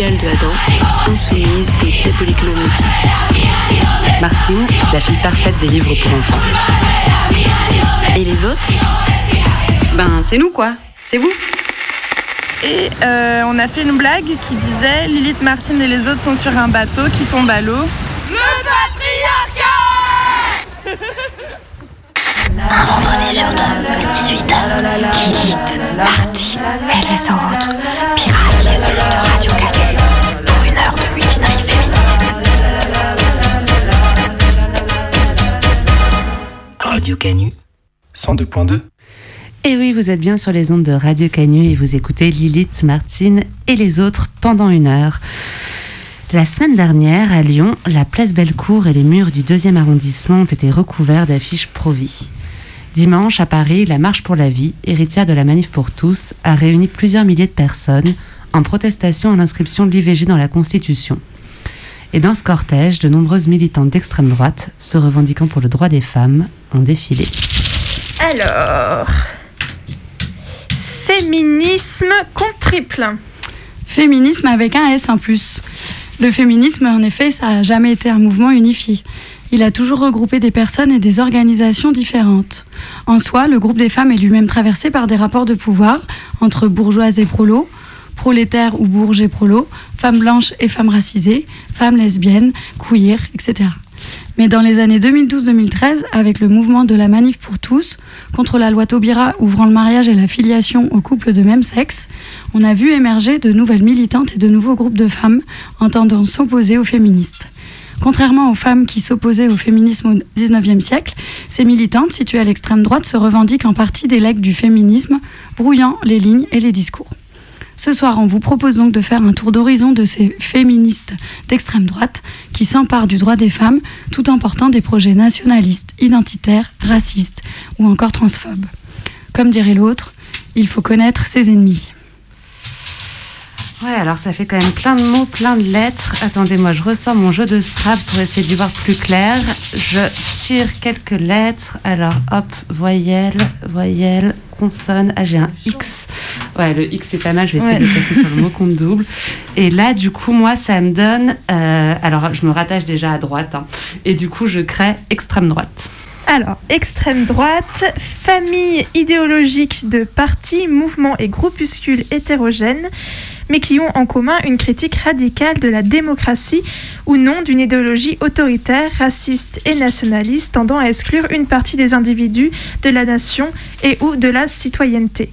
de Adam, insoumise et diaboliquement maudite. Martine, la fille parfaite des livres pour enfants. Et les autres? Ben, c'est nous quoi. C'est vous. Et euh, on a fait une blague qui disait Lilith, Martine et les autres sont sur un bateau qui tombe à l'eau. Le patriarcat Un vendredi sur deux, à 18h, Lilith, Martine et les autres Radio Canu 102.2 Et oui, vous êtes bien sur les ondes de Radio Canu et vous écoutez Lilith, Martine et les autres pendant une heure. La semaine dernière, à Lyon, la place Bellecour et les murs du deuxième arrondissement ont été recouverts d'affiches pro-vie. Dimanche, à Paris, la Marche pour la vie, héritière de la Manif pour tous, a réuni plusieurs milliers de personnes en protestation à l'inscription de l'IVG dans la Constitution. Et dans ce cortège, de nombreuses militantes d'extrême droite, se revendiquant pour le droit des femmes, ont défilé. Alors. Féminisme contre triple. Féminisme avec un S en plus. Le féminisme, en effet, ça n'a jamais été un mouvement unifié. Il a toujours regroupé des personnes et des organisations différentes. En soi, le groupe des femmes est lui-même traversé par des rapports de pouvoir entre bourgeoises et prolos, prolétaires ou bourges et prolos, femmes blanches et femmes racisées, femmes lesbiennes, queer, etc. Mais dans les années 2012-2013, avec le mouvement de la Manif pour tous, contre la loi Taubira ouvrant le mariage et la filiation aux couples de même sexe, on a vu émerger de nouvelles militantes et de nouveaux groupes de femmes entendant s'opposer aux féministes. Contrairement aux femmes qui s'opposaient au féminisme au XIXe siècle, ces militantes situées à l'extrême droite se revendiquent en partie des legs du féminisme, brouillant les lignes et les discours. Ce soir, on vous propose donc de faire un tour d'horizon de ces féministes d'extrême droite qui s'emparent du droit des femmes tout en portant des projets nationalistes, identitaires, racistes ou encore transphobes. Comme dirait l'autre, il faut connaître ses ennemis. Ouais, alors ça fait quand même plein de mots, plein de lettres. Attendez, moi je ressors mon jeu de Scrabble pour essayer d'y voir plus clair. Je tire quelques lettres. Alors hop, voyelle, voyelle, consonne. Ah, j'ai un X. Ouais, le X c'est pas mal, je vais essayer Ouais. de le placer sur le mot compte double. Et là, du coup, moi, ça me donne. euh, alors, je me rattache déjà à droite. hein. et du coup, je crée extrême droite. Alors, extrême droite, famille idéologique de partis, mouvements et groupuscules hétérogènes, mais qui ont en commun une critique radicale de la démocratie ou non d'une idéologie autoritaire, raciste et nationaliste tendant à exclure une partie des individus de la nation et ou de la citoyenneté.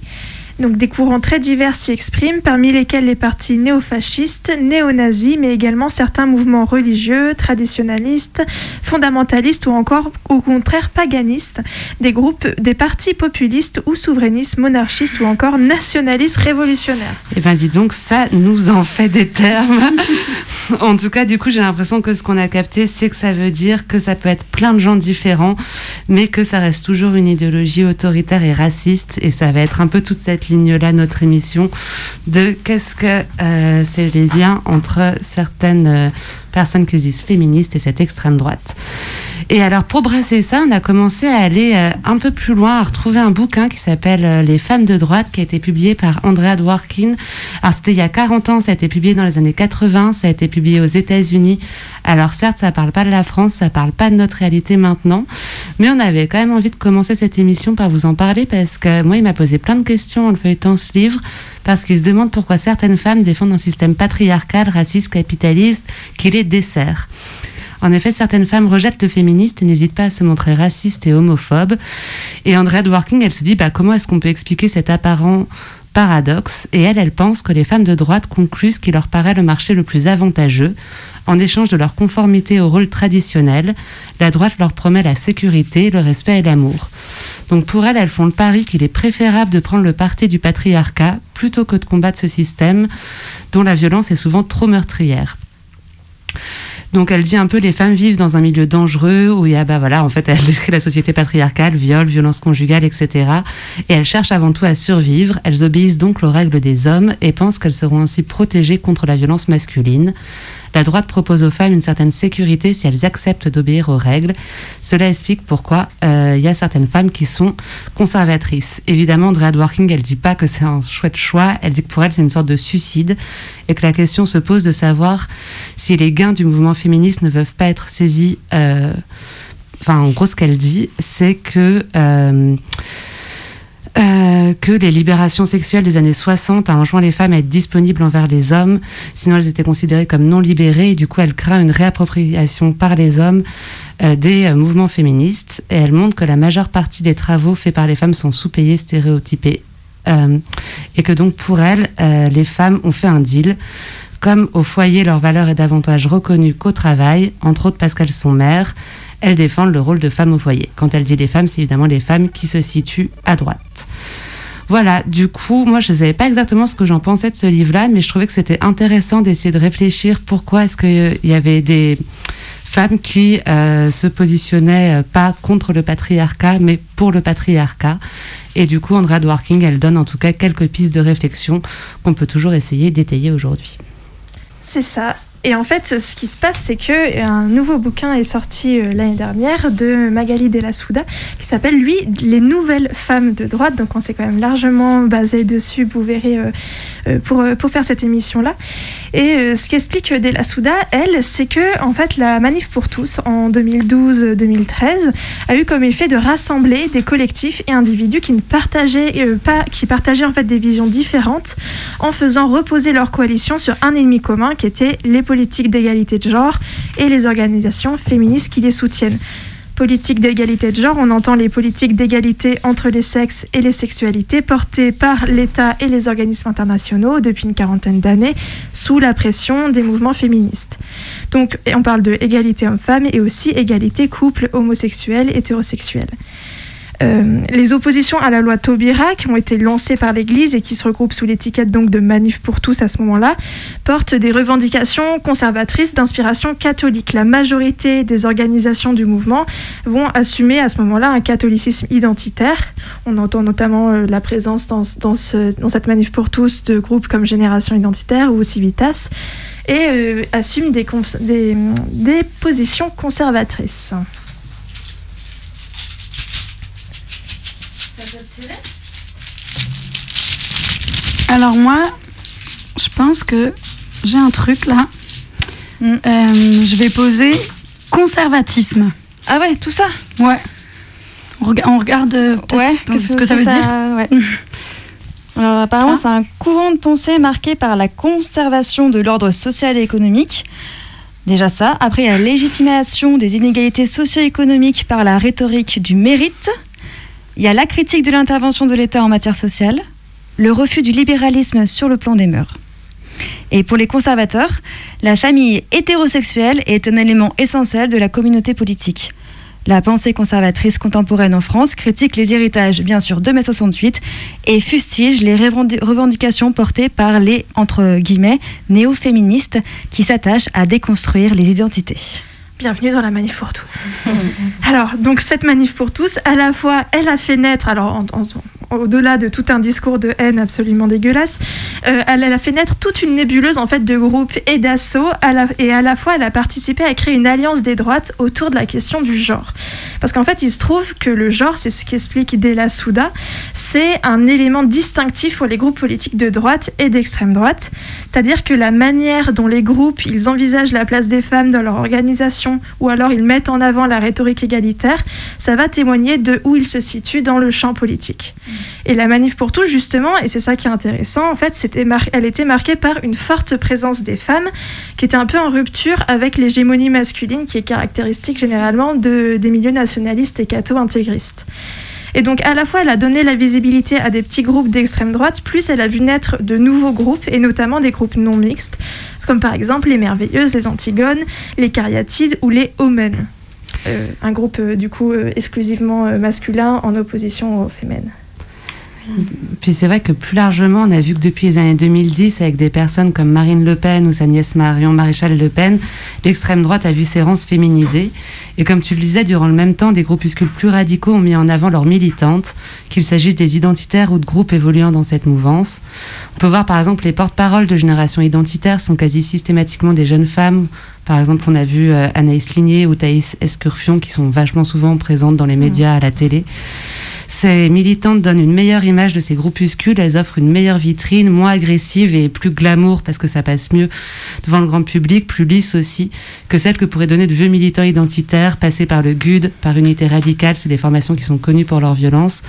Donc des courants très divers s'y expriment, parmi lesquels les partis néofascistes, néo-nazis, mais également certains mouvements religieux, traditionnalistes, fondamentalistes ou encore au contraire paganistes, des groupes, des partis populistes ou souverainistes, monarchistes ou encore nationalistes révolutionnaires. Eh ben dis donc, ça nous en fait des termes. en tout cas, du coup, j'ai l'impression que ce qu'on a capté, c'est que ça veut dire que ça peut être plein de gens différents, mais que ça reste toujours une idéologie autoritaire et raciste. Et ça va être un peu toute cette ligne-là, notre émission, de qu'est-ce que euh, c'est les liens entre certaines euh, personnes qui se disent féministes et cette extrême droite. Et alors, pour brasser ça, on a commencé à aller euh, un peu plus loin, à retrouver un bouquin qui s'appelle euh, Les femmes de droite, qui a été publié par Andrea Dworkin. Alors, c'était il y a 40 ans, ça a été publié dans les années 80, ça a été publié aux États-Unis. Alors, certes, ça parle pas de la France, ça parle pas de notre réalité maintenant, mais on avait quand même envie de commencer cette émission par vous en parler parce que moi, il m'a posé plein de questions en le feuilletant ce livre, parce qu'il se demande pourquoi certaines femmes défendent un système patriarcal, raciste, capitaliste, qui les dessert. En effet, certaines femmes rejettent le féministe et n'hésitent pas à se montrer racistes et homophobes. Et Andrea Dworkin, elle se dit bah, comment est-ce qu'on peut expliquer cet apparent paradoxe? Et elle, elle pense que les femmes de droite concluent ce qui leur paraît le marché le plus avantageux. En échange de leur conformité au rôle traditionnel, la droite leur promet la sécurité, le respect et l'amour. Donc pour elles, elles font le pari qu'il est préférable de prendre le parti du patriarcat plutôt que de combattre ce système dont la violence est souvent trop meurtrière. Donc elle dit un peu les femmes vivent dans un milieu dangereux où il y a bah voilà en fait elle décrit la société patriarcale, viol, violence conjugale, etc. Et elles cherchent avant tout à survivre. Elles obéissent donc aux règles des hommes et pensent qu'elles seront ainsi protégées contre la violence masculine. La droite propose aux femmes une certaine sécurité si elles acceptent d'obéir aux règles. Cela explique pourquoi euh, il y a certaines femmes qui sont conservatrices. Évidemment, Andrea Dworkin, elle dit pas que c'est un chouette choix, elle dit que pour elle c'est une sorte de suicide et que la question se pose de savoir si les gains du mouvement féministe ne peuvent pas être saisis. euh, Enfin, en gros, ce qu'elle dit, c'est que euh, euh, que les libérations sexuelles des années 60 a enjoint les femmes à être disponibles envers les hommes, sinon elles étaient considérées comme non libérées, et du coup elle craint une réappropriation par les hommes euh, des euh, mouvements féministes, et elle montre que la majeure partie des travaux faits par les femmes sont sous-payés, stéréotypés, euh, et que donc pour elle, les femmes ont fait un deal. Comme au foyer, leur valeur est davantage reconnue qu'au travail, entre autres parce qu'elles sont mères, elles défendent le rôle de femme au foyer. Quand elle dit les femmes, c'est évidemment les femmes qui se situent à droite. Voilà, du coup, moi je ne savais pas exactement ce que j'en pensais de ce livre-là, mais je trouvais que c'était intéressant d'essayer de réfléchir pourquoi est-ce qu'il y avait des femmes qui euh, se positionnaient euh, pas contre le patriarcat, mais pour le patriarcat. Et du coup, Andrea Dworkin, elle donne en tout cas quelques pistes de réflexion qu'on peut toujours essayer d'étayer aujourd'hui. C'est ça. Et en fait, ce qui se passe, c'est que un nouveau bouquin est sorti euh, l'année dernière de Magali Della Souda, qui s'appelle lui Les nouvelles femmes de droite. Donc, on s'est quand même largement basé dessus. Vous verrez euh, euh, pour pour faire cette émission là. Et ce qu'explique Della Souda, elle, c'est que en fait, la manif pour tous en 2012-2013 a eu comme effet de rassembler des collectifs et individus qui ne partageaient pas, qui partageaient en fait des visions différentes, en faisant reposer leur coalition sur un ennemi commun qui était les politiques d'égalité de genre et les organisations féministes qui les soutiennent. Politique d'égalité de genre, on entend les politiques d'égalité entre les sexes et les sexualités portées par l'État et les organismes internationaux depuis une quarantaine d'années sous la pression des mouvements féministes. Donc on parle de égalité homme-femme et aussi égalité couple homosexuel, hétérosexuel. Euh, les oppositions à la loi Taubira, qui ont été lancées par l'Église et qui se regroupent sous l'étiquette donc de Manif pour tous à ce moment-là, portent des revendications conservatrices d'inspiration catholique. La majorité des organisations du mouvement vont assumer à ce moment-là un catholicisme identitaire. On entend notamment euh, la présence dans, dans, ce- dans cette Manif pour tous de groupes comme Génération Identitaire ou Civitas et euh, assument des positions conservatrices. Alors moi, je pense que j'ai un truc là. Mm. Euh, je vais poser conservatisme. Ah ouais, tout ça? Ouais. On, rega- on regarde euh, Ouais, qu'est-ce ce que ça veut dire? ouais. Alors apparemment, Ah. c'est un courant de pensée marqué par la conservation de l'ordre social et économique. Déjà ça. Après, il y a la légitimation des inégalités socio-économiques par la rhétorique du mérite. Il y a la critique de l'intervention de l'État en matière sociale. Le refus du libéralisme sur le plan des mœurs. Et pour les conservateurs, la famille hétérosexuelle est un élément essentiel de la communauté politique. La pensée conservatrice contemporaine en France critique les héritages, bien sûr, de mai 68 et fustige les revendi- revendications portées par les, entre guillemets, néo-féministes qui s'attachent à déconstruire les identités. Bienvenue dans la manif pour tous. alors, donc cette manif pour tous, à la fois, elle a fait naître, alors en- au-delà de tout un discours de haine absolument dégueulasse, euh, elle, a fait naître toute une nébuleuse en fait de groupes et d'assauts, et à la fois elle a participé à créer une alliance des droites autour de la question du genre. Parce qu'en fait, il se trouve que le genre, c'est ce qu'explique Della Souda, c'est un élément distinctif pour les groupes politiques de droite et d'extrême droite. C'est-à-dire que la manière dont les groupes, ils envisagent la place des femmes dans leur organisation, ou alors ils mettent en avant la rhétorique égalitaire, ça va témoigner de où ils se situent dans le champ politique. Et la manif pour tous, justement, et c'est ça qui est intéressant, en fait, elle était marquée par une forte présence des femmes, qui était un peu en rupture avec l'hégémonie masculine qui est caractéristique généralement de, des milieux nationalistes et catho-intégristes. Et donc, à la fois, elle a donné la visibilité à des petits groupes d'extrême droite, plus elle a vu naître de nouveaux groupes, et notamment des groupes non mixtes, comme par exemple les Merveilleuses, les Antigones, les Cariatides ou les Omen. Euh, un groupe, euh, du coup, euh, exclusivement masculin en opposition aux fémènes. Puis c'est vrai que plus largement, on a vu que depuis les années 2010, avec des personnes comme Marine Le Pen ou sa nièce Marion Maréchal Le Pen, l'extrême droite a vu ses rangs se féminiser. Et comme tu le disais, durant le même temps, des groupuscules plus radicaux ont mis en avant leurs militantes, qu'il s'agisse des identitaires ou de groupes évoluant dans cette mouvance. On peut voir par exemple les porte-paroles de génération identitaire sont quasi systématiquement des jeunes femmes. Par exemple, on a vu euh, Anaïs Ligné ou Thaïs Escurfion qui sont vachement souvent présentes dans les médias, à la télé. Ces militantes donnent une meilleure image de ces groupuscules, elles offrent une meilleure vitrine, moins agressive et plus glamour parce que ça passe mieux devant le grand public, plus lisse aussi, que celle que pourraient donner de vieux militants identitaires passés par le GUD, par Unité Radicale, c'est des formations qui sont connues pour leur violence,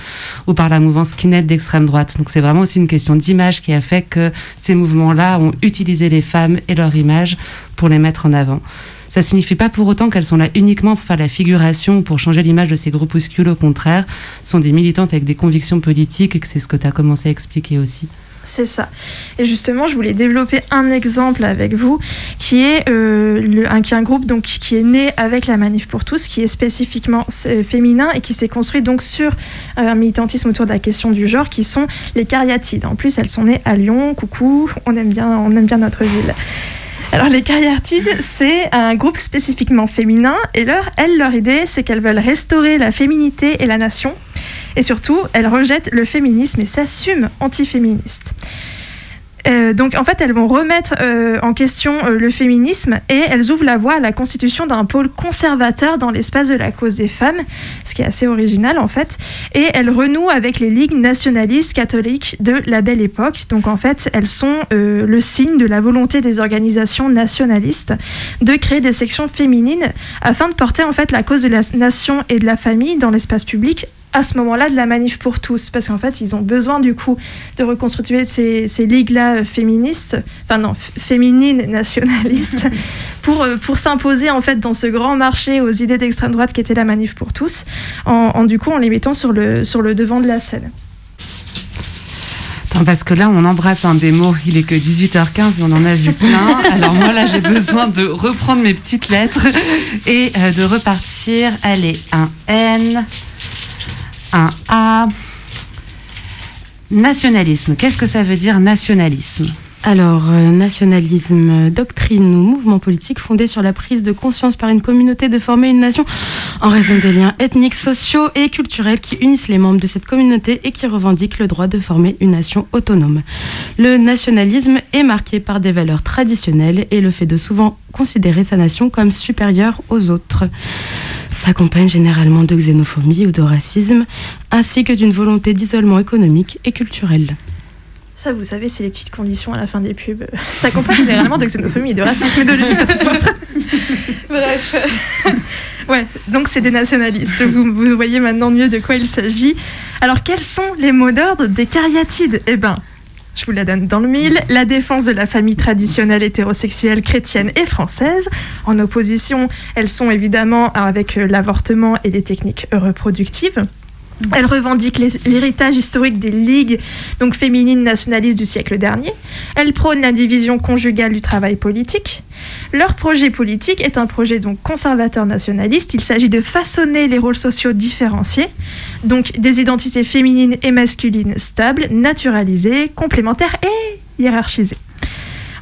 ou par la mouvance Kinette d'extrême droite. Donc c'est vraiment aussi une question d'image qui a fait que ces mouvements-là ont utilisé les femmes et leur image pour les mettre en avant. Ça signifie pas pour autant qu'elles sont là uniquement pour faire la figuration ou pour changer l'image de ces groupuscules. Au contraire, ce sont des militantes avec des convictions politiques et que c'est ce que tu as commencé à expliquer aussi. C'est ça. Et justement, je voulais développer un exemple avec vous, qui est, euh, un, qui un groupe donc, qui est né avec la Manif pour tous, qui est spécifiquement euh, féminin et qui s'est construit donc sur euh, un militantisme autour de la question du genre, qui sont les cariatides. En plus, elles sont nées à Lyon. Coucou, on aime bien, on aime bien notre ville. Alors les cariatides, c'est un groupe spécifiquement féminin et leur, elles, leur idée, c'est qu'elles veulent restaurer la féminité et la nation. Et surtout, elles rejettent le féminisme et s'assument antiféministes. Euh, donc en fait, elles vont remettre euh, en question euh, le féminisme et elles ouvrent la voie à la constitution d'un pôle conservateur dans l'espace de la cause des femmes, ce qui est assez original en fait. Et elles renouent avec les ligues nationalistes catholiques de la belle époque. Donc en fait, elles sont le signe de la volonté des organisations nationalistes de créer des sections féminines afin de porter en fait la cause de la nation et de la famille dans l'espace public à ce moment-là de la manif pour tous, parce qu'en fait, ils ont besoin du coup de reconstituer ces, ces ligues-là féministes, enfin non, féminines nationalistes, pour, euh, pour s'imposer en fait dans ce grand marché aux idées d'extrême droite qui était la manif pour tous, en, en, du coup en les mettant sur le, sur le devant de la scène. Attends, parce que là, on embrasse un démo, il est que 18h15 et on en a vu plein. Alors moi, là, j'ai besoin de reprendre mes petites lettres et euh, de repartir. Allez, un N, un A. Nationalisme. Qu'est-ce que ça veut dire nationalisme? Alors, euh, nationalisme, doctrine ou mouvement politique fondé sur la prise de conscience par une communauté de former une nation en raison des liens ethniques, sociaux et culturels qui unissent les membres de cette communauté et qui revendiquent le droit de former une nation autonome. Le nationalisme est marqué par des valeurs traditionnelles et le fait de souvent considérer sa nation comme supérieure aux autres. S'accompagne généralement de xénophobie ou de racisme, ainsi que d'une volonté d'isolement économique et culturel. Ça, vous savez, c'est les petites conditions à la fin des pubs. Ça accompagne généralement de xénophobie et de racisme de Bref. Ouais, donc c'est des nationalistes. Vous, vous, voyez maintenant mieux de quoi il s'agit. Alors, quels sont les mots d'ordre des cariatides Eh bien, je vous la donne dans le mille. La défense de la famille traditionnelle hétérosexuelle chrétienne et française. En opposition, elles sont évidemment avec l'avortement et les techniques reproductives. Elle revendique l'héritage historique des ligues donc féminines nationalistes du siècle dernier. Elle prône la division conjugale du travail politique. Leur projet politique est un projet donc conservateur nationaliste. Il s'agit de façonner les rôles sociaux différenciés, donc des identités féminines et masculines stables, naturalisées, complémentaires et hiérarchisées.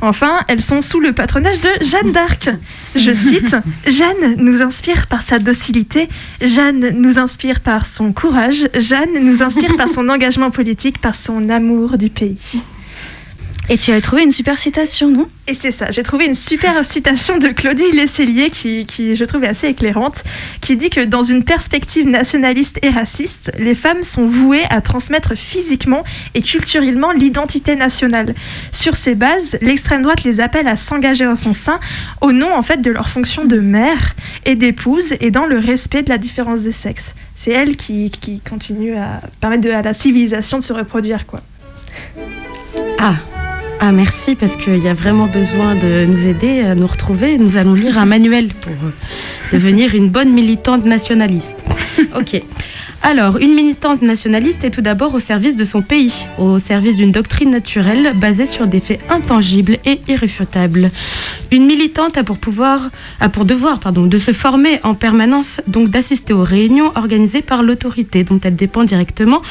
Enfin, elles sont sous le patronage de Jeanne d'Arc. Je cite Jeanne nous inspire par sa docilité, Jeanne nous inspire par son courage, Jeanne nous inspire par son engagement politique, par son amour du pays. Et tu as trouvé une super citation, non? Et c'est ça, j'ai trouvé une super citation de Claudie Lescellier qui, qui, je trouve, assez éclairante, qui dit que dans une perspective nationaliste et raciste, les femmes sont vouées à transmettre physiquement et culturellement l'identité nationale. Sur ces bases, l'extrême droite les appelle à s'engager en son sein au nom en fait de leur fonction de mère et d'épouse et dans le respect de la différence des sexes. C'est elle qui, qui continue à permettre de, à la civilisation de se reproduire, quoi. Ah, ah merci parce qu'il y a vraiment besoin de nous aider à nous retrouver. Nous allons lire un manuel pour devenir une bonne militante nationaliste. Ok. Alors, une militante nationaliste est tout d'abord au service de son pays, au service d'une doctrine naturelle basée sur des faits intangibles et irréfutables. Une militante a pour pouvoir, a pour devoir, pardon, de se former en permanence, donc d'assister aux réunions organisées par l'autorité dont elle dépend directement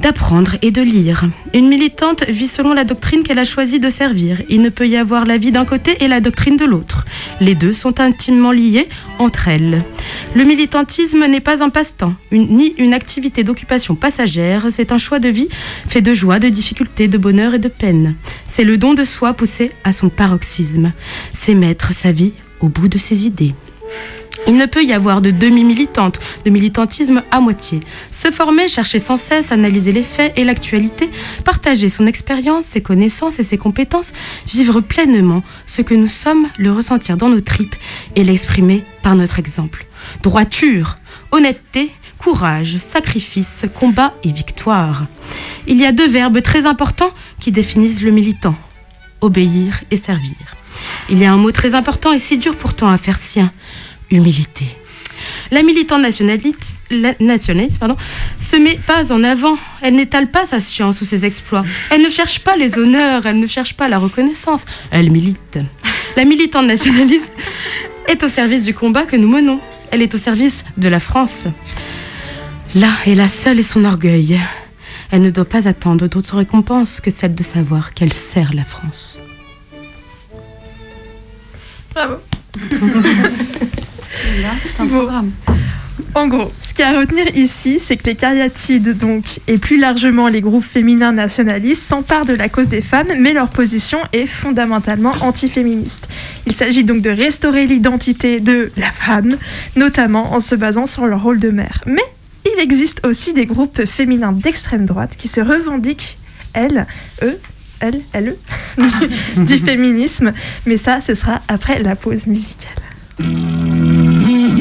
d'apprendre et de lire. Une militante vit selon la doctrine qu'elle a choisi de servir. Il ne peut y avoir la vie d'un côté et la doctrine de l'autre. Les deux sont intimement liés entre elles. Le militantisme n'est pas un passe-temps, ni une activité d'occupation passagère, c'est un choix de vie fait de joie, de difficultés, de bonheur et de peine. C'est le don de soi poussé à son paroxysme. C'est mettre sa vie au bout de ses idées. Il ne peut y avoir de demi-militante, de militantisme à moitié. Se former, chercher sans cesse, analyser les faits et l'actualité, partager son expérience, ses connaissances et ses compétences, vivre pleinement ce que nous sommes, le ressentir dans nos tripes et l'exprimer par notre exemple. Droiture, honnêteté, courage, sacrifice, combat et victoire. Il y a deux verbes très importants qui définissent le militant obéir et servir. Il y a un mot très important et si dur pourtant à faire sien humilité. La militante nationaliste, la- nationaliste pardon, se met pas en avant. Elle n'étale pas sa science ou ses exploits. Elle ne cherche pas les honneurs, elle ne cherche pas la reconnaissance. Elle milite. La militante nationaliste est au service du combat que nous menons. Elle est au service de la France. Là est la seule et son orgueil. Elle ne doit pas attendre d'autre récompense que celle de savoir qu'elle sert la France. Bravo. C'est un Bon. programme. En gros, ce qu'il y a à retenir ici, c'est que les cariatides, donc, et plus largement les groupes féminins nationalistes, s'emparent de la cause des femmes, mais leur position est fondamentalement antiféministe. Il s'agit donc de restaurer l'identité de la femme, notamment en se basant sur leur rôle de mère. Mais il existe aussi des groupes féminins d'extrême droite qui se revendiquent, elles, eux, elles, elles, du, du féminisme. Mais ça, ce sera après la pause musicale.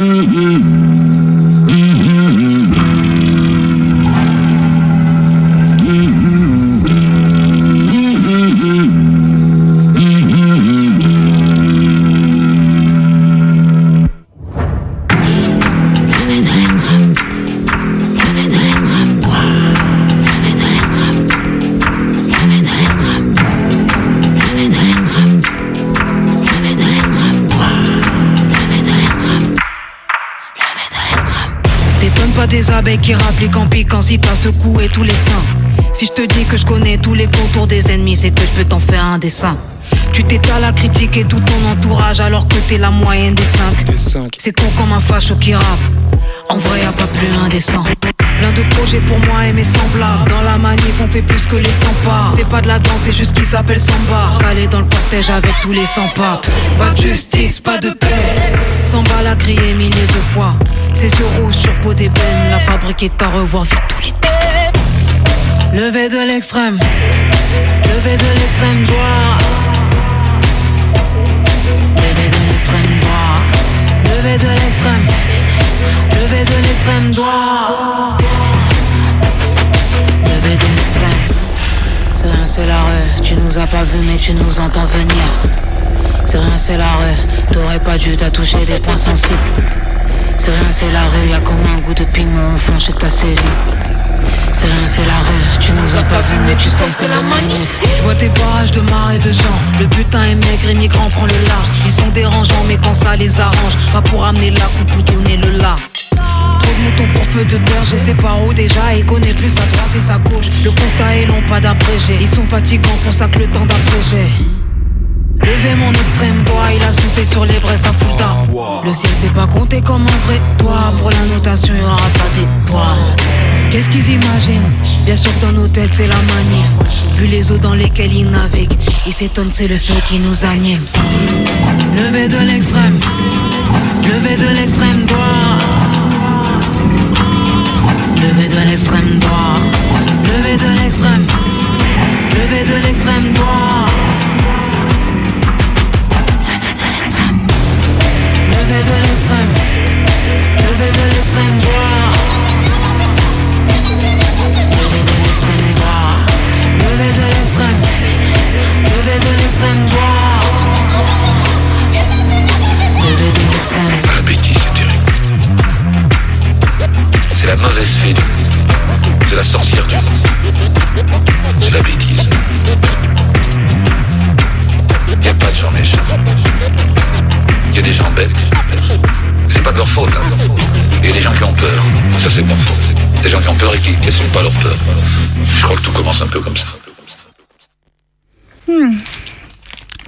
Mm-hmm. Qui rappliquent en piquant si t'as secoué tous les seins. Si je te dis que je connais tous les contours des ennemis, c'est que je peux t'en faire un dessin. Tu t'étales à critiquer tout ton entourage alors que t'es la moyenne des cinq. C'est con comme un facho qui rappe. En vrai, y a pas plus indécent. Plein de projets pour moi et mes semblables. Dans la manif, on fait plus que les 100 pas. C'est pas de la danse, c'est juste qui s'appelle samba. Calé dans le cortège avec tous les 100 papes. Pas de justice, pas de paix. Samba l'a crié milliers de fois. Ses yeux rouges sur peau d'ébène. La fabrique est à revoir, vu tous les défauts. Levé de l'extrême. Levé de l'extrême droit. Levé de l'extrême droit. Levé de l'extrême. Levé de l'extrême droit. C'est la rue. Tu nous as pas vu, mais tu nous entends venir. C'est rien, c'est la rue. T'aurais pas dû t'as touché des points sensibles. C'est rien, c'est la rue. Y'a comme un goût de pigment au fond, je que t'as saisi. C'est rien, c'est la rue. Tu nous as pas vu, mais tu sens que c'est la manif. Je vois tes barrages de marées de gens. Le butin est maigre, immigrant prend le large. Ils sont dérangeants, mais quand ça les arrange, pas pour amener la coupe ou donner le là. Moutons pour peu de beurre, je sais pas où déjà. Ils connaissent plus sa droite et sa gauche. Le constat est long, pas d'abrégé. Ils sont fatigants, pour ça que le temps d'abréger. Levez mon extrême doigt, il a soufflé sur les braises à Fulda. Le ciel s'est pas compté comme un vrai toit. Pour la notation, il aura pas d'étoiles. Qu'est-ce qu'ils imaginent? Bien sûr nos têtes c'est la manif Vu les eaux dans lesquelles ils naviguent Ils s'étonnent c'est le feu qui nous anime Levé de l'extrême Levé de l'extrême droit Levé de l'extrême droit Levé de l'extrême. Levé de l'extrême droit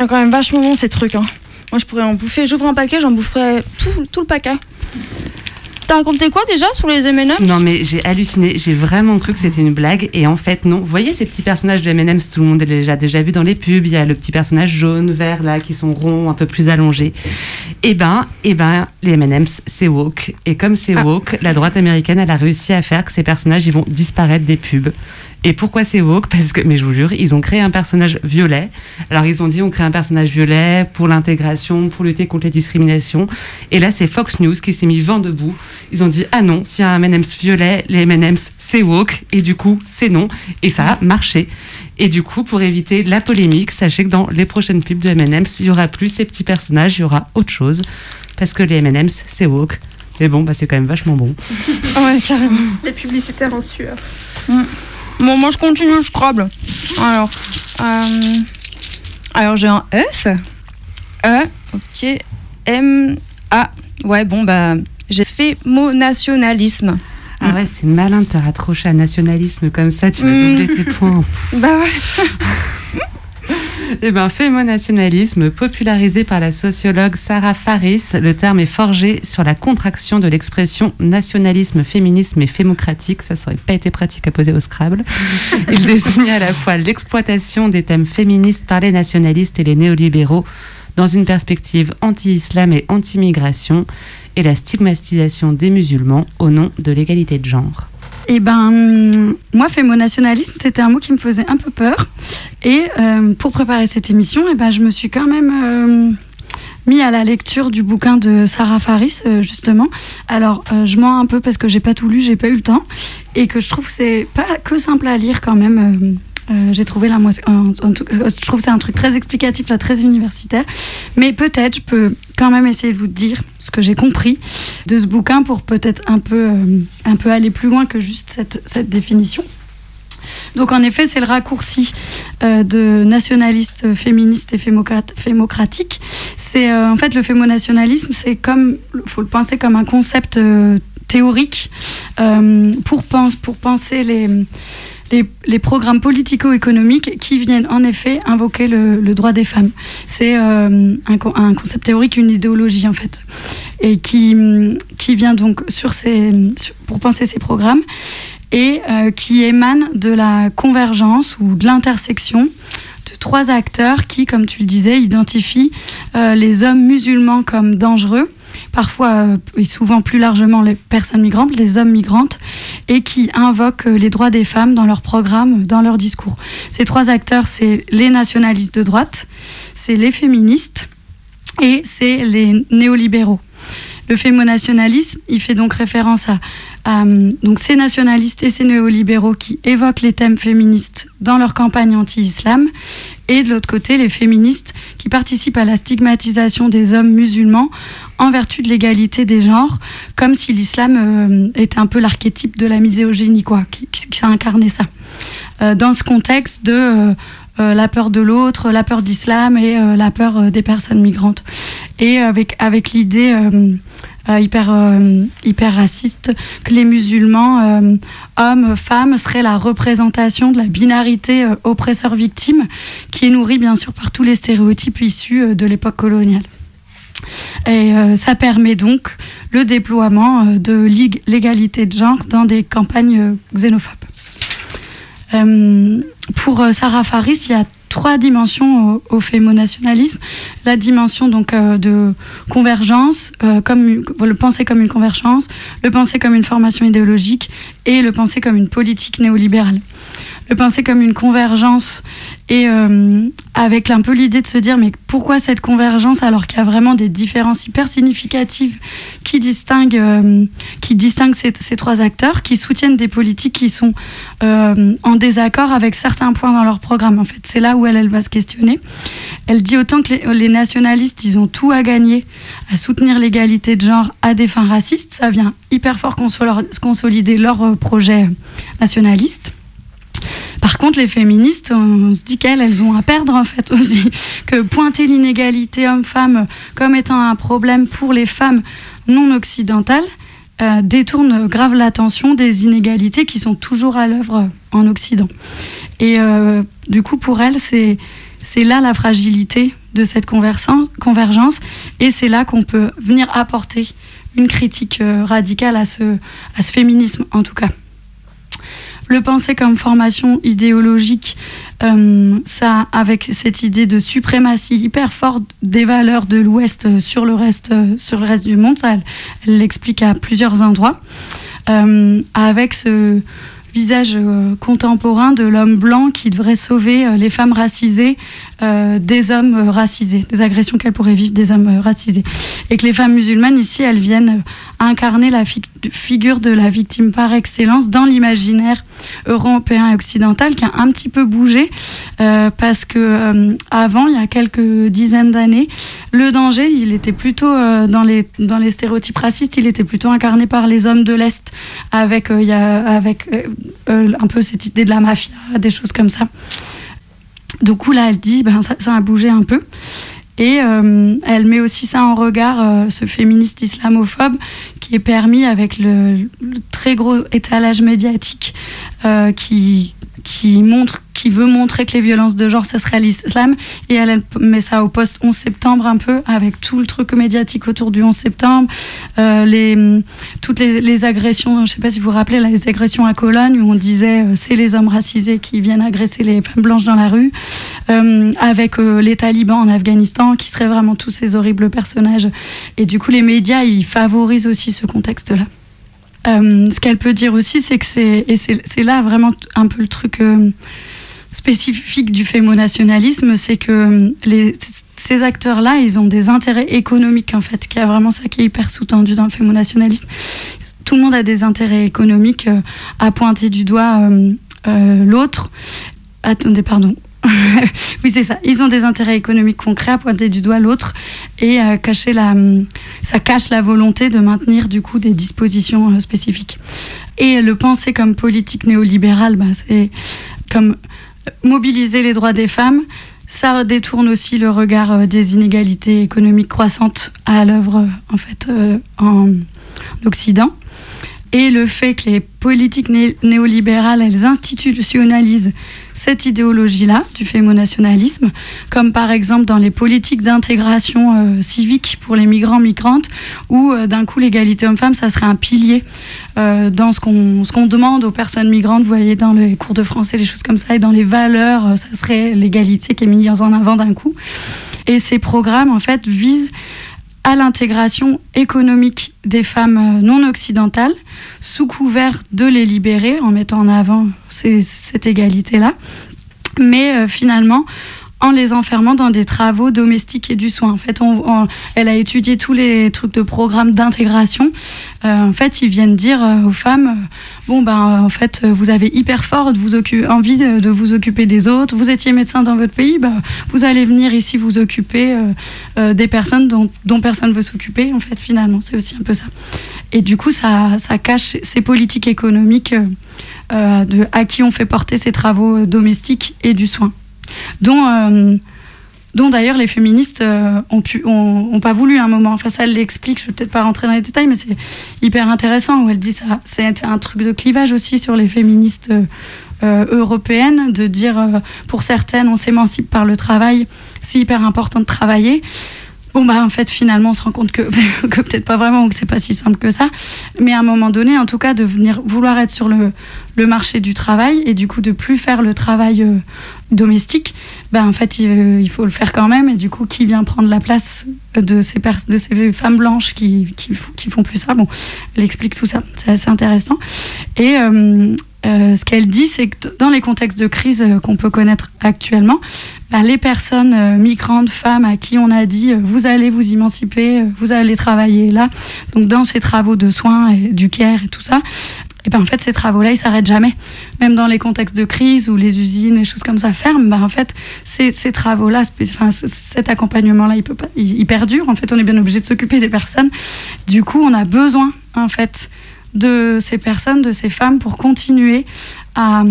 Quand même vachement bon ces trucs. Hein. Moi je pourrais en bouffer. J'ouvre un paquet, j'en boufferais tout, tout le paquet. T'as raconté quoi déjà sur les M&M's? Non mais j'ai halluciné, j'ai vraiment cru que c'était une blague et en fait non. Vous voyez ces petits personnages de M&M's, tout le monde les a déjà vu dans les pubs. Il y a le petit personnage jaune, vert là, qui sont ronds, un peu plus allongés. Et ben, et ben, les M&M's c'est woke et comme c'est woke, la droite américaine elle a réussi à faire que ces personnages ils vont disparaître des pubs. Et pourquoi c'est woke? Parce que, mais je vous jure, ils ont créé un personnage violet. Alors ils ont dit on crée un personnage violet pour l'intégration, pour lutter contre les discriminations. Et là c'est Fox News qui s'est mis vent debout. Ils ont dit ah non, s'il y a un M&M's violet, les M&M's c'est woke et du coup c'est non. Et ça a marché. Et du coup, pour éviter la polémique, sachez que dans les prochaines pubs de M&M's, il y aura plus ces petits personnages, il y aura autre chose, parce que les M&M's c'est woke. Et bon, bah c'est quand même vachement bon. Ouais, carrément. Les publicitaires en sueur. Mm. Bon, moi je continue, je scrabble. Alors, euh, alors j'ai un F. E, ok. M, A. Ouais, bon, bah, j'ai fait mot nationalisme. Ah ouais, c'est malin de te raccrocher à nationalisme comme ça, tu vas doubler tes points. Bah ouais. Eh bien, fémonationalisme, popularisé par la sociologue Sarah Faris, le terme est forgé sur la contraction de l'expression nationalisme, féminisme et fémocratique. Ça, ça aurait pas été pratique à poser au Scrabble. Il désigne à la fois l'exploitation des thèmes féministes par les nationalistes et les néolibéraux dans une perspective anti-islam et anti-migration et la stigmatisation des musulmans au nom de l'égalité de genre. Eh ben, hum, moi, fémonationalisme, c'était un mot qui me faisait un peu peur. Et euh, pour préparer cette émission, eh ben, je me suis quand même euh, mis à la lecture du bouquin de Sarah Faris, euh, justement. Alors, je mens un peu parce que j'ai pas tout lu, j'ai pas eu le temps. Et que je trouve que c'est pas que simple à lire quand même. Euh, j'ai trouvé la moitié. euh, je trouve que c'est un truc très explicatif, là, très universitaire. Mais peut-être, je peux quand même essayer de vous dire ce que j'ai compris de ce bouquin pour peut-être un peu, euh, un peu aller plus loin que juste cette, cette définition. Donc en effet, c'est le raccourci de nationaliste, féministe et fémocratique. En fait le fémonationalisme, c'est comme, faut le penser comme un concept théorique pour, pens- pour penser les, les, programmes politico-économiques qui viennent en effet invoquer le, droit des femmes. C'est euh, un, co- un concept théorique, une idéologie en fait, et qui, vient donc sur ces, pour penser ces programmes et euh, qui émane de la convergence ou de l'intersection de trois acteurs qui, comme tu le disais, identifient euh, les hommes musulmans comme dangereux, parfois euh, et souvent plus largement les personnes migrantes, les hommes migrantes, et qui invoquent euh, les droits des femmes dans leurs programmes, dans leurs discours. Ces trois acteurs, c'est les nationalistes de droite, c'est les féministes et c'est les néolibéraux. Le fémonationalisme, il fait donc référence à, à, donc ces nationalistes et ces néolibéraux qui évoquent les thèmes féministes dans leur campagne anti-islam, et de l'autre côté, les féministes qui participent à la stigmatisation des hommes musulmans en vertu de l'égalité des genres, comme si l'islam euh, était un peu l'archétype de la misogynie, quoi, qui, qui, qui incarnait ça. Euh, dans ce contexte de euh, la peur de l'autre, la peur de l'islam et la peur des personnes migrantes. Et avec, avec l'idée euh, euh, hyper, raciste que les musulmans, euh, hommes, femmes, seraient la représentation de la binarité euh, oppresseur-victime qui est nourrie bien sûr par tous les stéréotypes issus de l'époque coloniale. Et ça permet donc le déploiement de l'ég- l'égalité de genre dans des campagnes xénophobes. Pour Sarah Faris, il y a trois dimensions au, au fémonationalisme. La dimension donc euh, de convergence, euh, comme le penser comme une convergence, le penser comme une formation idéologique et le penser comme une politique néolibérale. Le penser comme une convergence et euh, avec un peu l'idée de se dire mais pourquoi cette convergence alors qu'il y a vraiment des différences hyper significatives qui distinguent, euh, qui distinguent ces, trois acteurs, qui soutiennent des politiques qui sont euh, en désaccord avec certains points dans leur programme. En fait, c'est là où elle, va se questionner. Elle dit autant que les, nationalistes, ils ont tout à gagner à soutenir l'égalité de genre à des fins racistes. Ça vient hyper fort consol- consolider leur projet nationaliste. Par contre, les féministes, on se dit qu'elles, elles ont à perdre en fait aussi. Que pointer l'inégalité homme-femme comme étant un problème pour les femmes non occidentales, euh, détourne grave l'attention des inégalités qui sont toujours à l'œuvre en Occident. Et euh, du coup, pour elle, c'est c'est là la fragilité de cette convergence et c'est là qu'on peut venir apporter une critique euh, radicale à ce, à ce féminisme en tout cas. Le penser comme formation idéologique, euh, ça, avec cette idée de suprématie hyper forte des valeurs de l'Ouest sur le reste, du monde, ça, elle l'explique à plusieurs endroits, euh, avec ce visage euh, contemporain de l'homme blanc qui devrait sauver les femmes racisées euh, des hommes racisés, des agressions qu'elles pourraient vivre des hommes racisés. Et que les femmes musulmanes, ici, elles viennent incarner la figure de la victime par excellence dans l'imaginaire européen et occidental qui a un petit peu bougé parce que avant, il y a quelques dizaines d'années, le danger, il était plutôt dans, les, stéréotypes racistes, il était plutôt incarné par les hommes de l'Est avec, euh, un peu cette idée de la mafia, des choses comme ça. Du coup, là, elle dit, ben, ça, a bougé un peu. Et euh, elle met aussi ça en regard, euh, ce féministe islamophobe, qui est permis avec le, le très gros étalage médiatique qui, qui montre, qui veut montrer que les violences de genre, ce serait l'islam. Et elle, met ça au poste 11 septembre un peu, avec tout le truc médiatique autour du 11 septembre, euh, les, toutes les, agressions, je ne sais pas si vous vous rappelez, les agressions à Cologne, où on disait euh, c'est les hommes racisés qui viennent agresser les femmes blanches dans la rue, euh, avec les talibans en Afghanistan, qui seraient vraiment tous ces horribles personnages. Et du coup, les médias, ils favorisent aussi ce contexte-là. Euh, ce qu'elle peut dire aussi, c'est que c'est, là vraiment un peu le truc euh, spécifique du fémonationalisme, c'est que euh, ces acteurs-là, ils ont des intérêts économiques en fait, qui a vraiment ça qui est hyper sous-tendu dans le fémonationalisme. Tout le monde a des intérêts économiques à pointer du doigt l'autre. Attendez, pardon. oui, c'est ça. Ils ont des intérêts économiques concrets à pointer du doigt l'autre et euh, cacher la, ça cache la volonté de maintenir du coup des dispositions euh, spécifiques. Et le penser comme politique néolibérale, bah, c'est comme mobiliser les droits des femmes. Ça détourne aussi le regard euh, des inégalités économiques croissantes à l'œuvre en fait en Occident et le fait que les politiques néolibérales, elles institutionnalisent cette idéologie-là du fémonationalisme, comme par exemple dans les politiques d'intégration euh, civique pour les migrants, migrantes, où euh, d'un coup l'égalité homme-femme, ça serait un pilier euh, dans ce qu'on demande aux personnes migrantes, vous voyez, dans les cours de français, les choses comme ça, et dans les valeurs, ça serait l'égalité qui est mise en avant d'un coup. Et ces programmes, en fait, visent à l'intégration économique des femmes non occidentales, sous couvert de les libérer, en mettant en avant cette égalité-là. Mais euh, finalement, en les enfermant dans des travaux domestiques et du soin. En fait, elle a étudié tous les trucs de programmes d'intégration. Euh, en fait, ils viennent dire euh, aux femmes bon ben en fait vous avez hyper fort envie de, vous occuper des autres. Vous étiez médecin dans votre pays, ben, vous allez venir ici vous occuper des personnes dont, dont personne veut s'occuper. En fait, finalement, c'est aussi un peu ça. Et du coup, ça, cache ces politiques économiques à qui on fait porter ces travaux domestiques et du soin dont, euh, dont d'ailleurs les féministes euh, ont, pu, ont, pas voulu un moment. Enfin, ça, elle l'explique, je vais peut-être pas rentrer dans les détails, mais c'est hyper intéressant où elle dit ça. C'est un truc de clivage aussi sur les féministes euh, européennes, de dire pour certaines, on s'émancipe par le travail, c'est hyper important de travailler. Bon, bah, en fait, finalement, on se rend compte que, peut-être pas vraiment, ou que c'est pas si simple que ça. Mais à un moment donné, en tout cas, de venir vouloir être sur le, le marché du travail et du coup de plus faire le travail euh, domestique, ben, en fait, il, faut le faire quand même. Et du coup, qui vient prendre la place de ces, de ces femmes blanches qui, qui, qui, font plus ça? Bon, elle explique tout ça. C'est assez intéressant. Et. Euh, euh, ce qu'elle dit, c'est que dans les contextes de crise euh, qu'on peut connaître actuellement, bah, les personnes euh, migrantes, femmes à qui on a dit vous allez vous émanciper, vous allez travailler là, donc dans ces travaux de soins et du care et tout ça, et ben en fait ces travaux-là ils s'arrêtent jamais. Même dans les contextes de crise où les usines et choses comme ça ferment, ben, en fait ces, travaux-là, enfin, cet accompagnement-là, il perdure. En fait, on est bien obligé de s'occuper des personnes. Du coup, on a besoin en fait de ces personnes, de ces femmes, pour continuer à,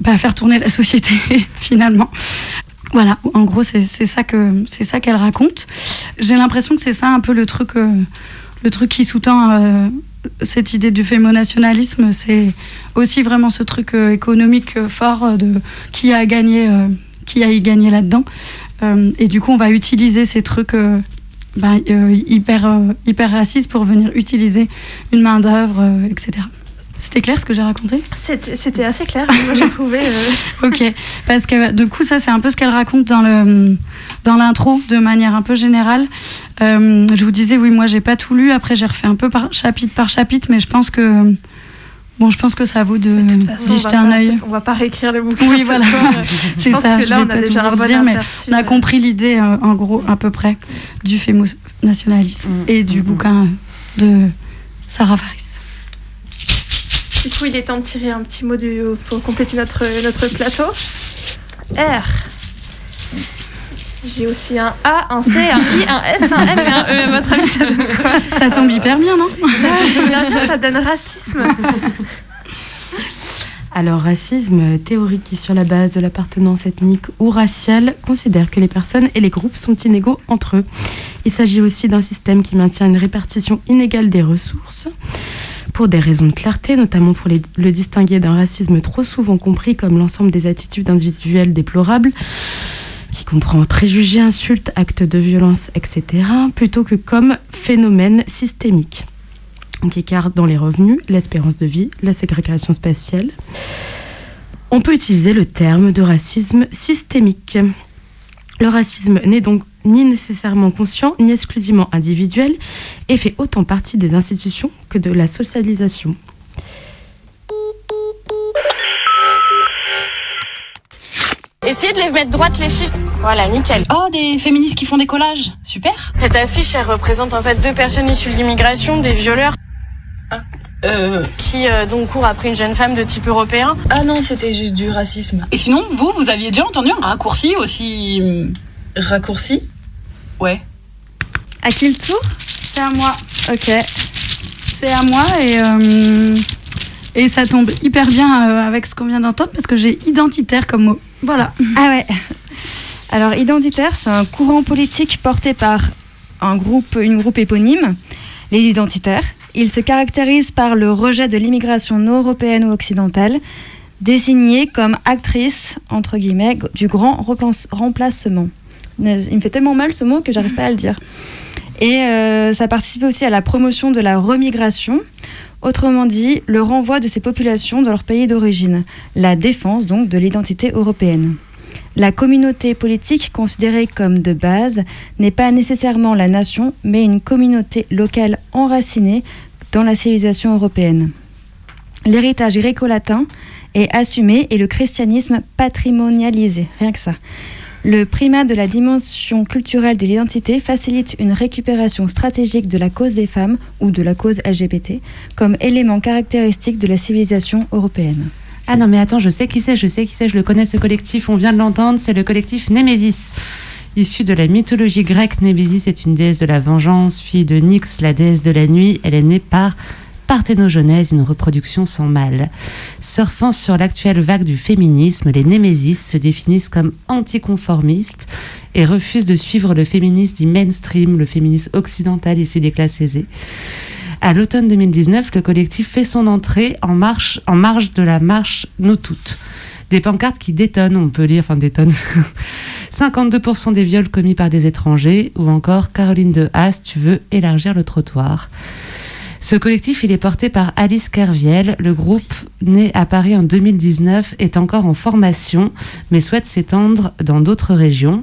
bah, faire tourner la société finalement. Voilà, en gros, c'est ça que c'est ça qu'elle raconte. J'ai l'impression que c'est ça un peu le truc, euh, le truc qui sous-tend euh, cette idée du fémonationalisme, c'est aussi vraiment ce truc euh, économique euh, fort euh, de qui a gagné, euh, qui a y gagné là-dedans. Euh, et du coup, on va utiliser ces trucs euh, ben, euh, hyper, euh, hyper racistes pour venir utiliser une main d'œuvre, euh, etc. C'était clair ce que j'ai raconté? C'était c'était assez clair, moi j'ai trouvé. euh, Ok, parce que du coup, ça, c'est un peu ce qu'elle raconte dans le dans l'intro, de manière un peu générale. Euh, je vous disais, oui, moi, j'ai pas tout lu. Après, j'ai refait un peu par chapitre par chapitre, mais je pense que bon, je pense que ça vaut de de toute façon, d'y on jeter un œil. On va pas réécrire le bouquin. Oui, ce voilà. C'est Je pense ça. que je là, vais on a pas déjà un bon redire, mais on a euh. compris l'idée, euh, en gros, à peu près, du fémo-nationalisme et du bouquin de Sarah Faris. Du coup, il est temps de tirer un petit mot du, pour compléter notre, notre plateau. R. J'ai aussi un A, un C, un I, un S, un M et un E. À votre avis, ça donne quoi Ça tombe hyper bien, non Ça tombe hyper bien, ça donne racisme. Alors, racisme théorique qui, sur la base de l'appartenance ethnique ou raciale, considère que les personnes et les groupes sont inégaux entre eux. Il s'agit aussi d'un système qui maintient une répartition inégale des ressources pour des raisons de clarté, notamment pour les- le distinguer d'un racisme trop souvent compris comme l'ensemble des attitudes individuelles déplorables, qui comprend préjugés, insultes, actes de violence, etc., plutôt que comme phénomène systémique donc écart dans les revenus, l'espérance de vie, la ségrégation spatiale. On peut utiliser le terme de racisme systémique. Le racisme n'est donc ni nécessairement conscient, ni exclusivement individuel, et fait autant partie des institutions que de la socialisation. Essayez de les mettre droites les filles. Voilà, nickel. Oh, des féministes qui font des collages. Super. Cette affiche, elle représente en fait deux personnes issues de l'immigration, des violeurs. Qui euh, donc courent après une jeune femme de type européen. Ah non, c'était juste du racisme. Et sinon, vous, vous aviez déjà entendu un raccourci aussi. hum, Raccourci? Ouais. À qui le tour? C'est à moi. Ok. C'est à moi et, euh, et ça tombe hyper bien euh, avec ce qu'on vient d'entendre parce que j'ai identitaire comme mot. Voilà. Ah. Alors, identitaire, c'est un courant politique porté par un groupe, une groupe éponyme, les identitaires. Il se caractérise par le rejet de l'immigration non européenne ou occidentale, désignée comme actrice, entre guillemets, du grand remplacement. Il me fait tellement mal ce mot que j'arrive pas à le dire. Et euh, ça participe aussi à la promotion de la remigration, autrement dit, le renvoi de ces populations dans leur pays d'origine, la défense donc de l'identité européenne. La communauté politique considérée comme de base n'est pas nécessairement la nation, mais une communauté locale enracinée dans la civilisation européenne. L'héritage gréco-latin est assumé et le christianisme patrimonialisé, rien que ça. Le primat de la dimension culturelle de l'identité facilite une récupération stratégique de la cause des femmes ou de la cause LGBT comme élément caractéristique de la civilisation européenne. Ah non, mais attends, je sais qui c'est, je sais qui c'est, je le connais ce collectif, on vient de l'entendre, c'est le collectif Némésis. Issu de la mythologie grecque, Némésis est une déesse de la vengeance, fille de Nyx, la déesse de la nuit. Elle est née par parthénogenèse, une reproduction sans mâle. Surfant sur l'actuelle vague du féminisme, les Némésis se définissent comme anticonformistes et refusent de suivre le féminisme dit mainstream, le féminisme occidental issu des classes aisées. À l'automne 2019, le collectif fait son entrée en, marche, en marge de la marche Nous Toutes. Des pancartes qui détonnent, on peut lire, enfin détonnent, 52% des viols commis par des étrangers, ou encore Caroline de Haas, tu veux élargir le trottoir. Ce collectif, il est porté par Alice Kerviel. Le groupe, né à Paris en 2019, est encore en formation, mais souhaite s'étendre dans d'autres régions.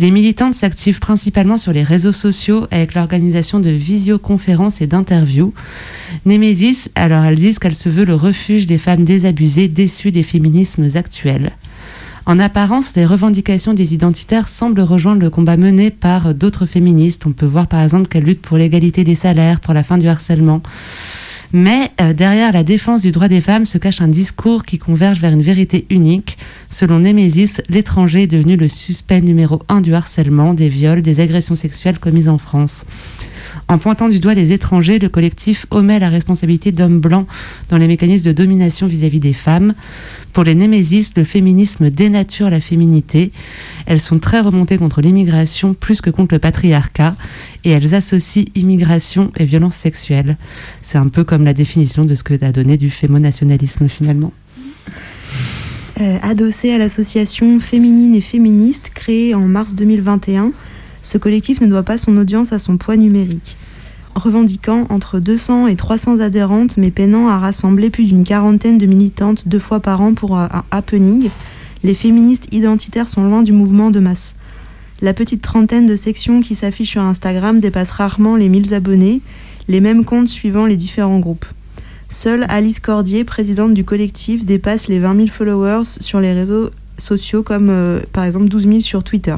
Les militantes s'activent principalement sur les réseaux sociaux avec l'organisation de visioconférences et d'interviews. Némésis, alors elles disent qu'elle se veut le refuge des femmes désabusées, déçues des féminismes actuels. En apparence, les revendications des identitaires semblent rejoindre le combat mené par d'autres féministes. On peut voir par exemple qu'elles luttent pour l'égalité des salaires, pour la fin du harcèlement. Mais euh, derrière la défense du droit des femmes se cache un discours qui converge vers une vérité unique. Selon Némésis, l'étranger est devenu le suspect numéro un du harcèlement, des viols, des agressions sexuelles commises en France. En pointant du doigt les étrangers, le collectif omet la responsabilité d'hommes blancs dans les mécanismes de domination vis-à-vis des femmes. Pour les némésis, le féminisme dénature la féminité. Elles sont très remontées contre l'immigration plus que contre le patriarcat et elles associent immigration et violence sexuelle. C'est un peu comme la définition de ce que a donné du fémonationalisme finalement. Euh, à l'association féminine et féministe créée en mars 2021, ce collectif ne doit pas son audience à son poids numérique. Revendiquant entre 200 et 300 adhérentes, mais peinant à rassembler plus d'une quarantaine de militantes deux fois par an pour un happening, les féministes identitaires sont loin du mouvement de masse. La petite trentaine de sections qui s'affichent sur Instagram dépasse rarement les 1000 abonnés, les mêmes comptes suivant les différents groupes. Seule Alice Cordier, présidente du collectif, dépasse les 20 000 followers sur les réseaux sociaux comme euh, par exemple 12 000 sur Twitter.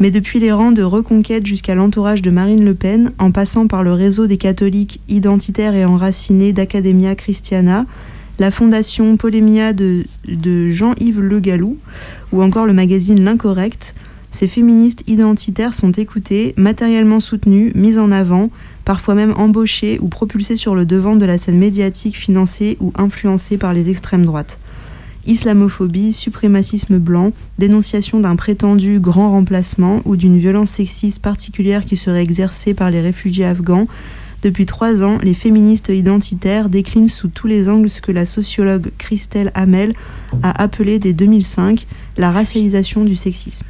Mais depuis les rangs de Reconquête jusqu'à l'entourage de Marine Le Pen, en passant par le réseau des catholiques identitaires et enracinés d'Academia Christiana, la fondation Polémia de, Jean-Yves Le Gallou, ou encore le magazine L'Incorrect, ces féministes identitaires sont écoutées, matériellement soutenues, mises en avant, parfois même embauchées ou propulsées sur le devant de la scène médiatique financée ou influencée par les extrêmes droites. Islamophobie, suprémacisme blanc, dénonciation d'un prétendu grand remplacement ou d'une violence sexiste particulière qui serait exercée par les réfugiés afghans, depuis trois ans, les féministes identitaires déclinent sous tous les angles ce que la sociologue Christelle Hamel a appelé dès 2005 la racialisation du sexisme.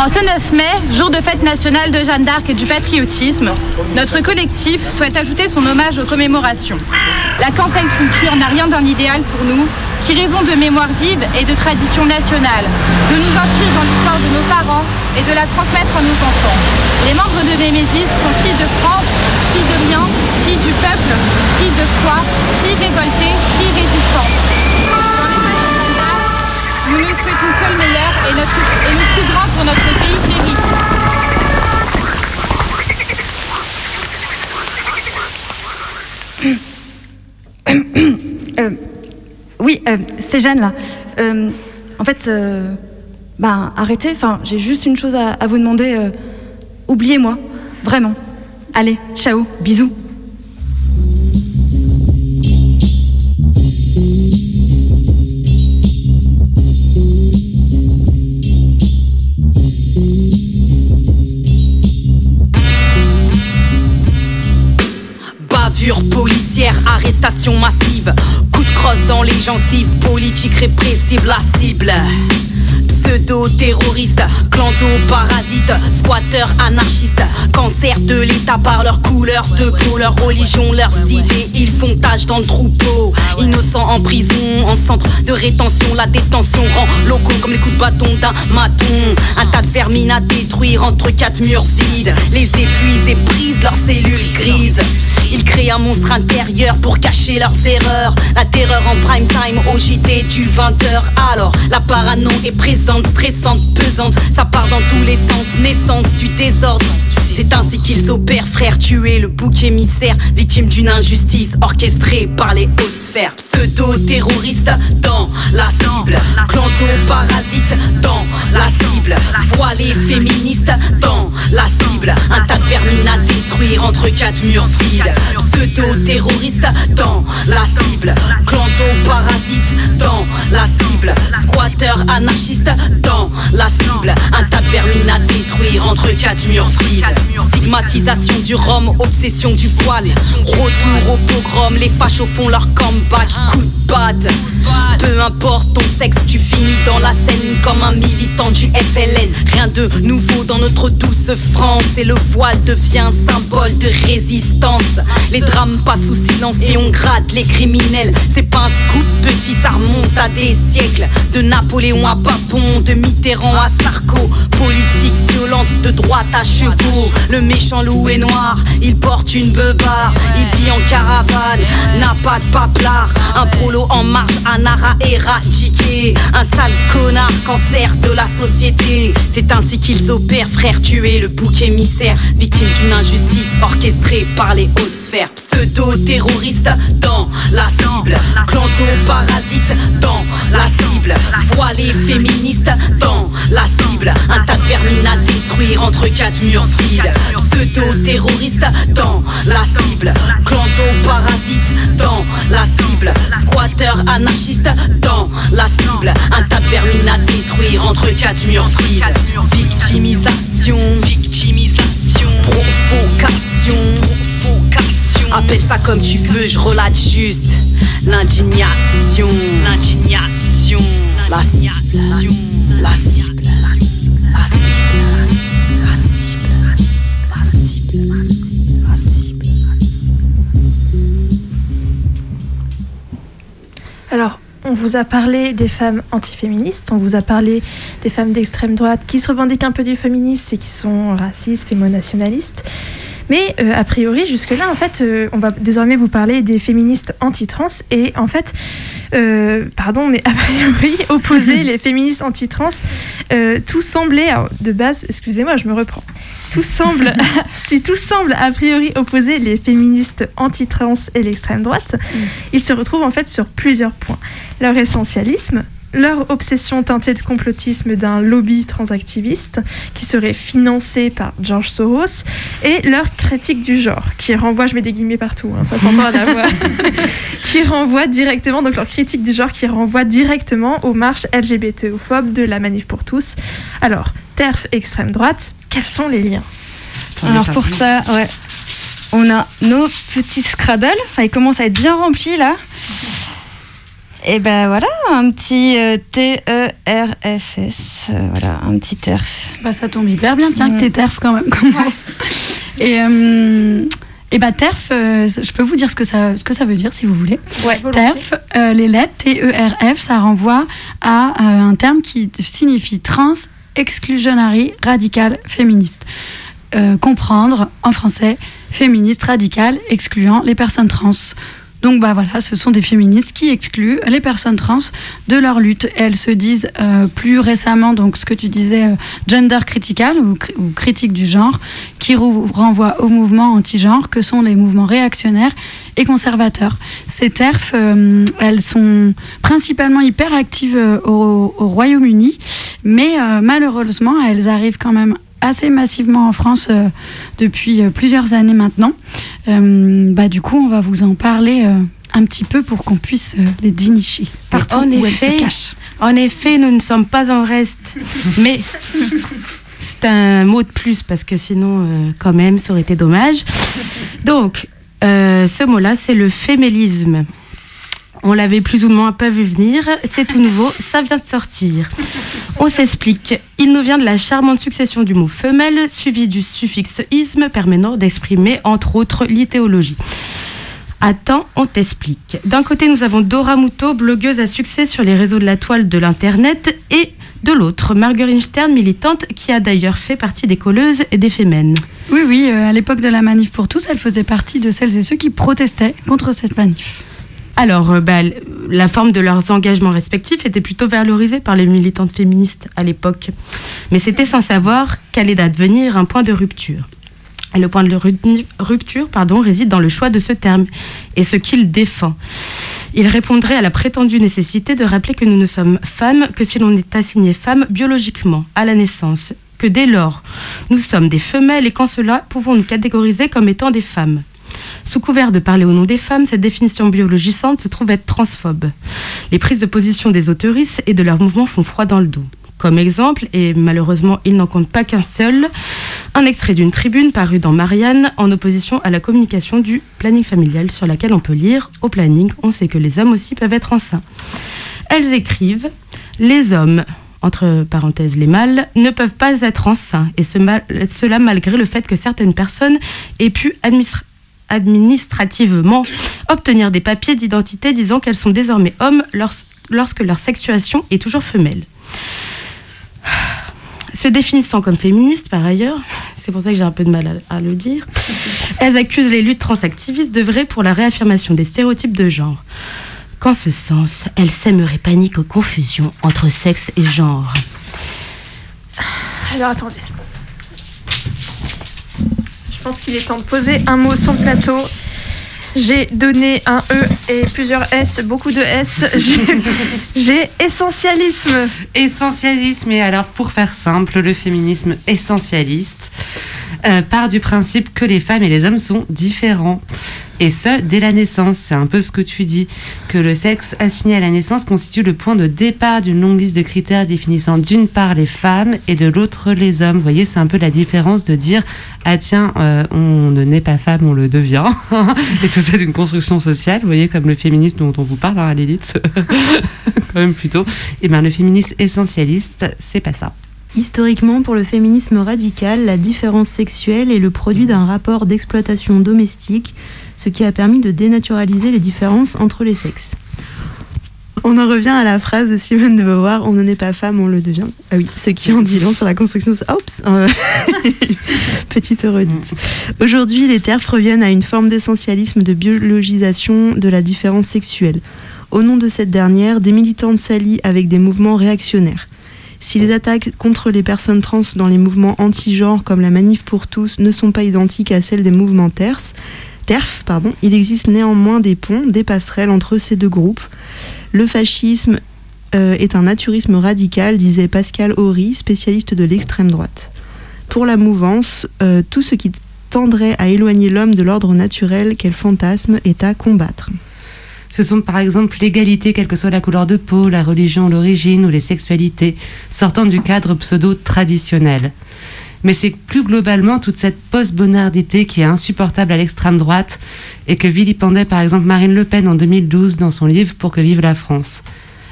En ce 9 mai, jour de fête nationale de Jeanne d'Arc et du patriotisme, notre collectif souhaite ajouter son hommage aux commémorations. La cancel culture n'a rien d'un idéal pour nous, qui rêvons de mémoire vive et de tradition nationale, de nous inscrire dans l'histoire de nos parents et de la transmettre à nos enfants. Les membres de Némésis sont filles de France, filles de liens, filles du peuple, filles de foi, filles révoltées, filles résistantes. Nous nous souhaitons le meilleur et, le plus grand pour notre pays chéri. Euh, oui, euh, c'est Jeanne là. Euh, en fait, bah, arrêtez. Enfin, j'ai juste une chose à, vous demander. Oubliez-moi, vraiment. Allez, ciao, bisous. Arrestation massive. Coup de crosse dans les gencives, politique répressive, la cible. Pseudo-terroriste, clando-parasite, squatter anarchiste, cancer de l'État par leur couleur de peau, leur religion, leurs idées, ils font tâche dans le troupeau. Innocents en prison, en centre de rétention, la détention rend locaux comme les coups de bâton d'un maton. Un tas de vermines à détruire entre quatre murs vides, les épuisent et brisent leurs cellules grises. Ils créent un monstre intérieur pour cacher leurs erreurs. La terreur en prime time au JT du 20h. Alors, la parano est présente, stressante, pesante. Ça part dans tous les sens, naissance du désordre. C'est ainsi qu'ils opèrent, frère, tuer le bouc émissaire, victime d'une injustice orchestrée par les hautes sphères. Pseudo-terroriste dans la cible, clando-parasite cible, voilé féministe dans la cible, un tas de vermines à détruire entre quatre murs vides. Pseudo-terroriste dans la cible, clando-parasite dans la cible, squatter anarchiste dans la cible, un tas de vermines à détruire entre quatre murs vides. Stigmatisation du rhum, obsession du voile. Retour au pogrom, les fachos font leur comeback. Coup de bad. Peu importe ton sexe, tu finis dans la scène comme un militant du Rien de nouveau dans notre douce France. Et le voile devient symbole de résistance. Les drames passent sous silence et on gratte les criminels. C'est pas un scoop petit, ça remonte à des siècles. De Napoléon à Papon, de Mitterrand à Sarko. Politique violente de droite à chevaux. Le méchant loup est noir, il porte une beubare. Il vit en caravane, n'a pas de paplard. Un prolo en marche, un ara éradiqué. Un sale connard, cancer de la société. C'est ainsi qu'ils opèrent, frère, tuer le bouc émissaire. Victime d'une injustice orchestrée par les hautes sphères. Pseudo-terroriste dans la cible. Clanto-parasite dans la cible. Voilé féministe dans la cible. Un tas de vermines à détruire entre quatre murs vides. Pseudo-terroriste dans la cible. Clanto-parasite dans la cible. Squatter anarchiste dans la cible. Un tas de vermines à détruire entre quatre murs vides. Victimisation, victimisation, provocation, provocation. Appelle ça comme tu veux, je relate juste. L'indignation, l'indignation, vous a parlé des femmes antiféministes, on vous a parlé des femmes d'extrême droite qui se revendiquent un peu du féminisme et qui sont racistes, fémonationalistes. Mais euh, a priori, jusque-là, en fait, euh, on va désormais vous parler des féministes anti-trans. Et en fait, euh, pardon, mais a priori, opposer les féministes anti-trans, euh, tout semblait, alors, de base, excusez-moi, je me reprends. Tout semble, si tout semble a priori opposer les féministes anti-trans et l'extrême droite, ils se retrouvent en fait sur plusieurs points. Leur essentialisme, leur obsession teintée de complotisme d'un lobby transactiviste qui serait financé par George Soros et leur critique du genre qui renvoie, je mets des guillemets partout, hein, ça s'entend à la voix, qui renvoie directement, donc leur critique du genre qui renvoie directement aux marches LGBT-phobes de la Manif pour tous. Alors, TERF extrême droite, quels sont les liens? Alors pour ça, ouais, on a nos petits Scrabble. Enfin, ils commencent à être bien remplis là. Et ben voilà, un petit euh, T-E-R-F-S. euh, voilà, un petit TERF. Bah, ça tombe hyper bien, tiens, que t'es TERF quand même. et, euh, et bah, TERF, euh, je peux vous dire ce que ça, ce que ça veut dire si vous voulez. TERF, euh, les lettres T-E-R-F, ça renvoie à un terme qui signifie trans, exclusionary, radical, féministe. Comprendre en français, féministe, radical, excluant les personnes trans. Donc bah voilà, ce sont des féministes qui excluent les personnes trans de leur lutte. Elles se disent euh, plus récemment, donc ce que tu disais, euh, gender critical ou, cri- ou critique du genre, qui renvoie au mouvement anti-genre que sont les mouvements réactionnaires et conservateurs. Ces TERF, euh, elles sont principalement hyper actives au, au Royaume-Uni, mais malheureusement, elles arrivent quand même assez massivement en France euh, depuis euh, plusieurs années maintenant. Euh, bah, du coup, on va vous en parler un petit peu pour qu'on puisse les dénicher partout en où effet, elles se cachent. En effet, nous ne sommes pas en reste. Mais c'est un mot de plus parce que sinon, euh, quand même, ça aurait été dommage. Donc, euh, ce mot-là, c'est le fémélisme. On l'avait plus ou moins pas vu venir. C'est tout nouveau, ça vient de sortir. On s'explique. Il nous vient de la charmante succession du mot femelle, suivi du suffixe isme, permettant d'exprimer, entre autres, l'idéologie. Attends, on t'explique. D'un côté, nous avons Dora Muto, blogueuse à succès sur les réseaux de la toile de l'Internet, et de l'autre, Marguerite Stern, militante, qui a d'ailleurs fait partie des colleuses et des fémènes. Oui, oui, euh, à l'époque de la manif pour tous, elle faisait partie de celles et ceux qui protestaient contre cette manif. Alors, euh, bah, la forme de leurs engagements respectifs était plutôt valorisée par les militantes féministes à l'époque. Mais c'était sans savoir qu'allait advenir un point de rupture. Et le point de ru- rupture réside dans le choix de ce terme et ce qu'il défend. Il répondrait à la prétendue nécessité de rappeler que nous ne sommes femmes que si l'on est assigné femme biologiquement à la naissance, que dès lors nous sommes des femelles et qu'en cela pouvons nous catégoriser comme étant des femmes. Sous couvert de parler au nom des femmes, cette définition biologisante se trouve être transphobe. Les prises de position des autoristes et de leurs mouvements font froid dans le dos. Comme exemple, et malheureusement il n'en compte pas qu'un seul, un extrait d'une tribune parue dans Marianne en opposition à la communication du planning familial sur laquelle on peut lire Au planning, on sait que les hommes aussi peuvent être enceints. Elles écrivent Les hommes, entre parenthèses les mâles, ne peuvent pas être enceints, et cela malgré le fait que certaines personnes aient pu administrer administrativement obtenir des papiers d'identité disant qu'elles sont désormais hommes lors- lorsque leur sexuation est toujours femelle. Se définissant comme féministes, par ailleurs, c'est pour ça que j'ai un peu de mal à, à le dire, elles accusent les luttes transactivistes d'œuvrer pour la réaffirmation des stéréotypes de genre. Qu'en ce sens, elles sèmeraient panique aux confusions entre sexe et genre. Alors attendez. Je pense qu'il est temps de poser un mot sur le plateau. J'ai donné un E et plusieurs S, beaucoup de S. J'ai- essentialisme. Essentialisme, et alors pour faire simple, le féminisme essentialiste euh, part du principe que les femmes et les hommes sont différents. Et ce, dès la naissance. C'est un peu ce que tu dis, que le sexe assigné à la naissance constitue le point de départ d'une longue liste de critères définissant d'une part les femmes et de l'autre les hommes. Vous voyez, c'est un peu la différence de dire, ah tiens, euh, on ne naît pas femme, on le devient. et tout ça d'une construction sociale, vous voyez, comme le féminisme dont on vous parle, hein, à l'élite, quand même plutôt. Et bien le féminisme essentialiste, c'est pas ça. Historiquement, pour le féminisme radical, la différence sexuelle est le produit d'un rapport d'exploitation domestique, ce qui a permis de dénaturaliser les différences entre les sexes. On en revient à la phrase de Simone de Beauvoir On ne naît pas femme, on le devient. Ah oui, ce qui en dit long sur la construction. Oups euh, Petite redite. Aujourd'hui, les TERF reviennent à une forme d'essentialisme de biologisation de la différence sexuelle. Au nom de cette dernière, des militantes s'allient avec des mouvements réactionnaires. Si les attaques contre les personnes trans dans les mouvements anti-genre comme la Manif pour tous ne sont pas identiques à celles des mouvements TERF, TERF pardon, il existe néanmoins des ponts, des passerelles entre ces deux groupes. Le fascisme euh, est un naturisme radical, disait Pascal Horry, spécialiste de l'extrême droite. Pour la mouvance, euh, tout ce qui tendrait à éloigner l'homme de l'ordre naturel qu'elle fantasme est à combattre. Ce sont par exemple l'égalité, quelle que soit la couleur de peau, la religion, l'origine ou les sexualités, sortant du cadre pseudo-traditionnel. Mais c'est plus globalement toute cette post-bonardité qui est insupportable à l'extrême droite et que vilipendait par exemple Marine Le Pen en 2012 dans son livre Pour que vive la France.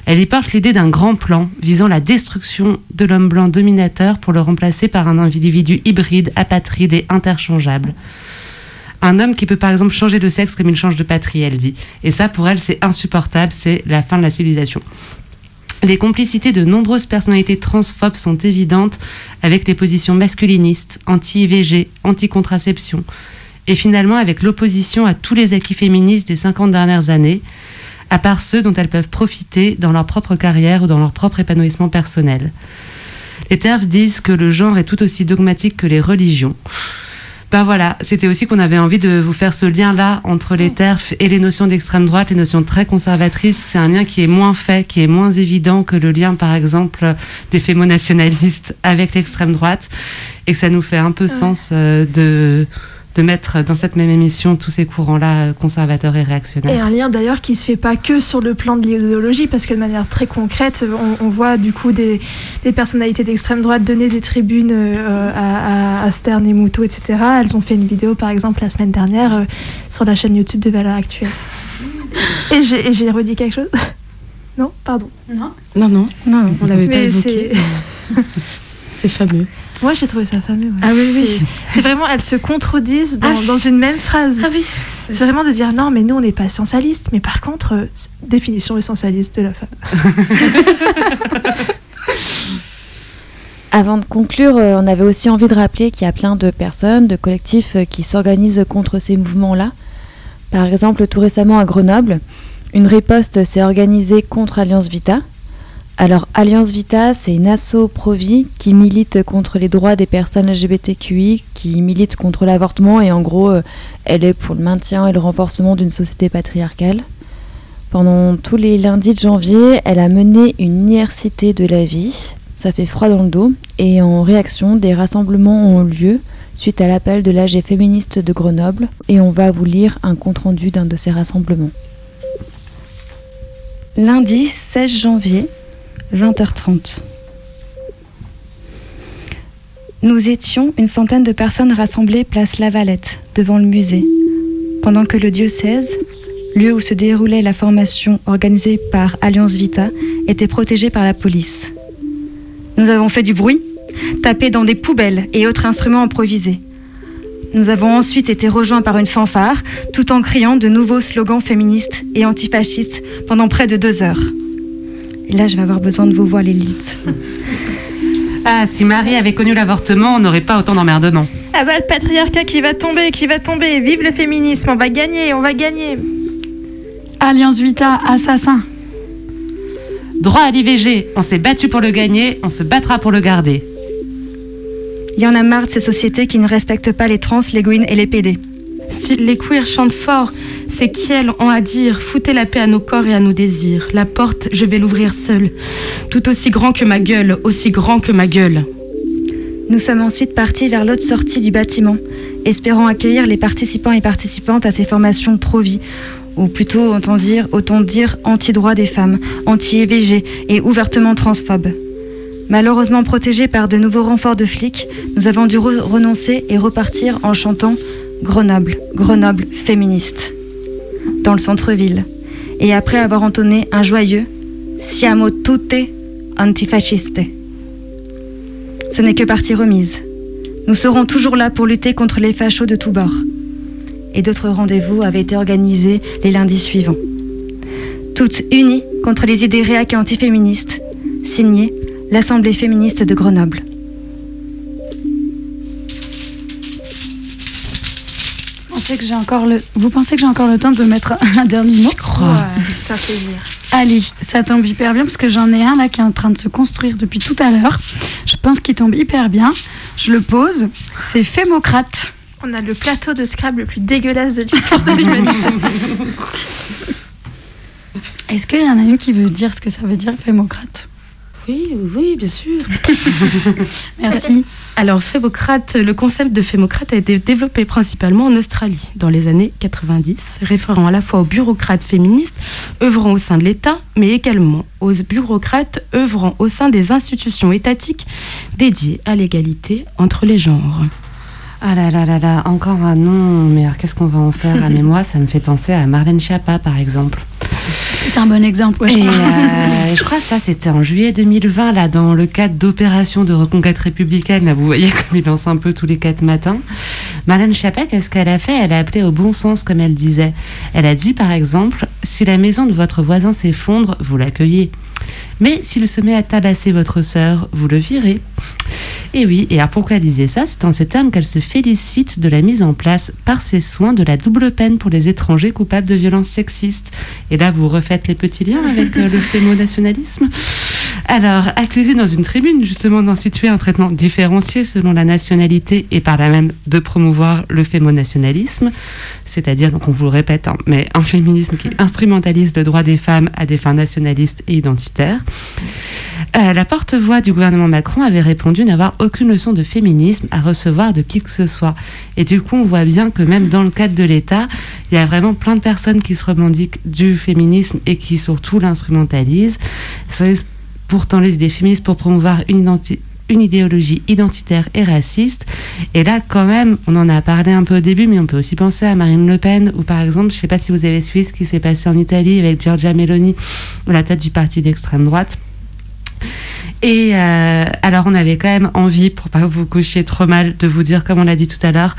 Elle y porte l'idée d'un grand plan visant la destruction de l'homme blanc dominateur pour le remplacer par un individu hybride, apatride et interchangeable. Un homme qui peut par exemple changer de sexe comme il change de patrie, elle dit. Et ça, pour elle, c'est insupportable, c'est la fin de la civilisation. Les complicités de nombreuses personnalités transphobes sont évidentes avec les positions masculinistes, anti-IVG, anti-contraception, et finalement avec l'opposition à tous les acquis féministes des 50 dernières années, à part ceux dont elles peuvent profiter dans leur propre carrière ou dans leur propre épanouissement personnel. Les TERF disent que le genre est tout aussi dogmatique que les religions. Ben voilà, c'était aussi qu'on avait envie de vous faire ce lien-là entre les TERF et les notions d'extrême droite, les notions très conservatrices. C'est un lien qui est moins fait, qui est moins évident que le lien, par exemple, des fémonationalistes avec l'extrême droite, et que ça nous fait un peu sens euh, de, de mettre dans cette même émission tous ces courants-là euh, conservateurs et Et réactionnaires. un lien d'ailleurs qui se fait pas que sur le plan de l'idéologie, parce que de manière très concrète, on, on voit du coup des, des personnalités d'extrême droite donner des tribunes euh, à, à- à Stern et Moutot, etc. Elles ont fait une vidéo par exemple la semaine dernière euh, sur la chaîne YouTube de Valeurs Actuelles. Et j'ai et j'ai redit quelque chose? Non, pardon? Non. Non, non, non, on l'avait pas évoqué. c'est- C'est fameux. Moi j'ai trouvé ça fameux. ouais. Ah oui, oui. C'est- vraiment, elles se contredisent dans, Ah, dans une même phrase. Ah oui. C'est vraiment de dire non, mais nous on n'est pas essentialiste, mais par contre, euh, définition essentialiste de la femme. Avant de conclure, euh, on avait aussi envie de rappeler qu'il y a plein de personnes, de collectifs euh, qui s'organisent contre ces mouvements-là. Par exemple, tout récemment à Grenoble, une riposte s'est organisée contre Alliance Vita. Alors, Alliance Vita, c'est une asso pro-vie qui milite contre les droits des personnes LGBTQI, qui milite contre l'avortement et en gros, euh, elle est pour le maintien et le renforcement d'une société patriarcale. Pendant tous les lundis de janvier, elle a mené une IRCité de la vie. Ça fait froid dans le dos. Et en réaction, des rassemblements ont eu lieu suite à l'appel de l'AG féministe de Grenoble. Et on va vous lire un compte-rendu d'un de ces rassemblements. Lundi 16 janvier, 20h30. Nous étions une centaine de personnes rassemblées place Lavalette, devant le musée, pendant que le diocèse, lieu où se déroulait la formation organisée par Alliance Vita, était protégé par la police. Nous avons fait du bruit, tapé dans des poubelles et autres instruments improvisés. Nous avons ensuite été rejoints par une fanfare, tout en criant de nouveaux slogans féministes et antifascistes pendant près de deux heures. Et là, je vais avoir besoin de vos voix, l'élite. Ah, si Marie avait connu l'avortement, on n'aurait pas autant d'emmerdements. Ah bah le patriarcat qui va tomber, qui va tomber. Vive le féminisme, on va gagner, on va gagner. Alliance Vita, assassin. Droit à l'IVG, on s'est battu pour le gagner, on se battra pour le garder. Il y en a marre de ces sociétés qui ne respectent pas les trans, les gouines et les PD. Si les queers chantent fort, C'est qu'elles ont à dire, foutez la paix à nos corps et à nos désirs. La porte, je vais l'ouvrir seule. Tout aussi grand que ma gueule, aussi grand que ma gueule. Nous sommes ensuite partis vers l'autre sortie du bâtiment, espérant accueillir les participants et participantes à ces formations pro-vie, ou plutôt, autant dire, autant dire anti-droit des femmes, anti-EVG et ouvertement transphobes. Malheureusement protégés par de nouveaux renforts de flics, nous avons dû re- renoncer et repartir en chantant Grenoble, Grenoble féministe, dans le centre-ville. Et après avoir entonné un joyeux Siamo tutte antifasciste. Ce n'est que partie remise. Nous serons toujours là pour lutter contre les fachos de tous bords. Et d'autres rendez-vous avaient été organisés les lundis suivants. Toutes unies contre les idées réac et antiféministes, signé l'Assemblée féministe de Grenoble. Pensez que j'ai encore le, vous pensez que j'ai encore le temps de mettre un dernier mot? Ça fait plaisir. Allez, ça tombe hyper bien parce que j'en ai un là qui est en train de se construire depuis tout à l'heure. Je pense qu'il tombe hyper bien. Je le pose. C'est Fémocrate. On a le plateau de Scrabble le plus dégueulasse de l'histoire de l'humanité. Est-ce qu'il y en a une qui veut dire ce que ça veut dire Fémocrate? Oui, oui, bien sûr. Merci. Alors, Fémocrate, le concept de Fémocrate a été développé principalement en Australie dans les années 90, référant à la fois aux bureaucrates féministes œuvrant au sein de l'État, mais également aux bureaucrates œuvrant au sein des institutions étatiques dédiées à l'égalité entre les genres. Ah là là là là, encore un nom, mais alors qu'est-ce qu'on va en faire à mémoire? Ça me fait penser à Marlène Schiappa, par exemple. C'est un bon exemple. ouais, je et, crois. euh, je crois que ça, c'était en juillet 2020, là, dans le cadre d'opération de reconquête républicaine. Là, vous voyez comme il lance un peu tous les quatre matins. Marlène Schiappa, qu'est-ce qu'elle a fait? Elle a appelé au bon sens, comme elle disait. Elle a dit, par exemple, si la maison de votre voisin s'effondre, vous l'accueillez. Mais s'il se met à tabasser votre sœur, vous le virez. Et oui, et alors pourquoi elle disait ça? C'est en ces termes qu'elle se félicite de la mise en place par ses soins de la double peine pour les étrangers coupables de violences sexistes. Et là, vous refaites les petits liens avec euh, le fémonationalisme. Alors, accusé dans une tribune justement d'instituer un traitement différencié selon la nationalité et par là même de promouvoir le fémonationalisme, c'est-à-dire, donc on vous le répète, hein, mais un féminisme qui instrumentalise le droit des femmes à des fins nationalistes et identitaires. Euh, la porte-voix du gouvernement Macron avait répondu n'avoir aucune leçon de féminisme à recevoir de qui que ce soit. Et du coup, on voit bien que même dans le cadre de l'État, il y a vraiment plein de personnes qui se revendiquent du féminisme et qui surtout l'instrumentalisent. Pourtant les idées féministes pour promouvoir une idéologie identitaire et raciste. Et là, quand même, on en a parlé un peu au début, mais on peut aussi penser à Marine Le Pen, ou par exemple, je ne sais pas si vous avez suivi ce qui s'est passé en Italie avec Giorgia Meloni, à la tête du parti d'extrême droite. Et euh, alors, on avait quand même envie, pour pas vous coucher trop mal, de vous dire, comme on l'a dit tout à l'heure,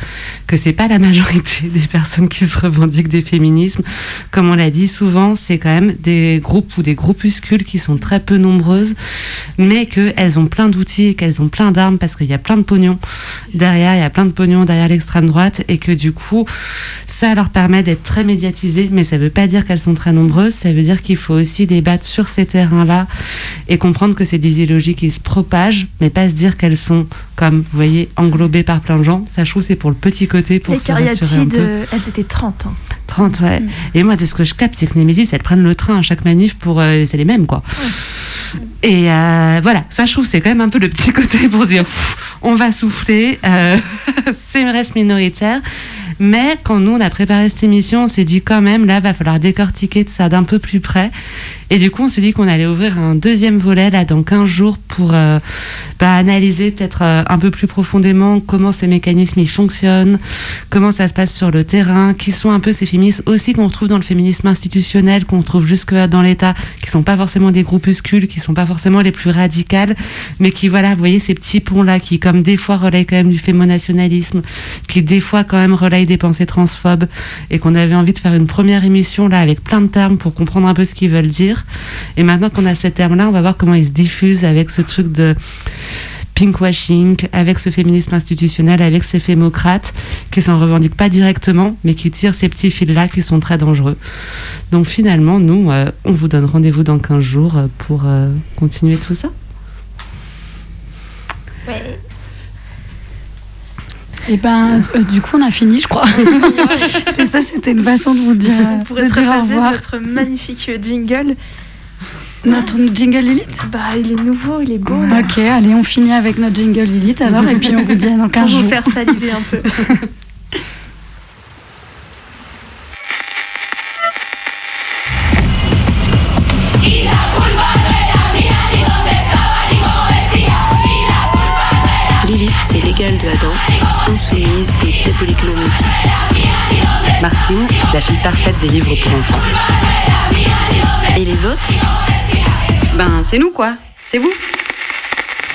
que c'est pas la majorité des personnes qui se revendiquent des féminismes. Comme on l'a dit souvent, c'est quand même des groupes ou des groupuscules qui sont très peu nombreuses, mais qu'elles ont plein d'outils qu'elles ont plein d'armes parce qu'il y a plein de pognon derrière, il y a plein de pognon derrière l'extrême droite et que du coup, ça leur permet d'être très médiatisées, mais ça veut pas dire qu'elles sont très nombreuses, ça veut dire qu'il faut aussi débattre sur ces terrains-là et comprendre que c'est des idéologies qui se propagent, mais pas se dire qu'elles sont, comme vous voyez, englobées par plein de gens. Ça, je trouve, c'est pour le petit côté, pour Les se rassurer un cariatides, peu. euh, elles étaient 30. hein. 30, ouais. Et moi, de ce que je capte, c'est que Némésis, elles prennent le train à chaque manif pour. euh, c'est les mêmes, quoi. Et euh, voilà, ça, je trouve, c'est quand même un peu le petit côté pour se dire, on va souffler, euh, c'est une reste minoritaire. Mais quand nous, on a préparé cette émission, on s'est dit quand même, là, va falloir décortiquer de ça d'un peu plus près. Et du coup, on s'est dit qu'on allait ouvrir un deuxième volet, là, dans 15 jours, pour euh, bah, analyser peut-être euh, un peu plus profondément comment ces mécanismes ils fonctionnent, comment ça se passe sur le terrain, qui sont un peu ces féministes aussi qu'on retrouve dans le féminisme institutionnel, qu'on retrouve jusque dans l'État, qui sont pas forcément des groupuscules, qui sont pas forcément les plus radicales, mais qui, voilà, vous voyez ces petits ponts-là, qui comme des fois relayent quand même du fémonationalisme, qui des fois quand même relayent des pensées transphobes, et qu'on avait envie de faire une première émission là avec plein de termes pour comprendre un peu ce qu'ils veulent dire. Et maintenant qu'on a ces termes-là, on va voir comment ils se diffusent avec ce truc de pinkwashing, avec ce féminisme institutionnel, avec ces fémocrates qui s'en revendiquent pas directement, mais qui tirent ces petits fils-là qui sont très dangereux. Donc finalement, nous, euh, on vous donne rendez-vous dans 15 jours euh, pour euh, continuer tout ça. Et ben, euh, du coup, on a fini, je crois. c'est ça, c'était une façon de vous dire, On pourrait de se dire au repasser revoir. notre magnifique jingle. Notre jingle Lilith Bah, il est nouveau, il est beau. là. Ok, allez, on finit avec notre jingle Lilith alors, et puis on vous dit dans 15 Pour jours. vous faire saliver un peu. Lilith, c'est l'égal de Adam, insoumise et diaboliquement mythique. Martine, la fille parfaite des livres pour enfants. Et les autres Ben, c'est nous quoi. C'est vous.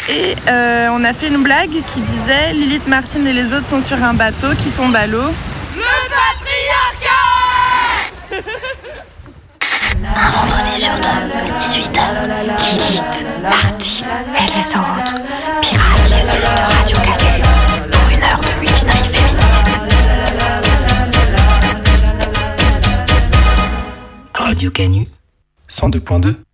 Et euh, on a fait une blague qui disait Lilith, Martine et les autres sont sur un bateau qui tombe à l'eau. Un vendredi sur deux, à 18h, Lilith, Martine et les autres piratent les ondes de Radio Canu Radio Canu. 102.2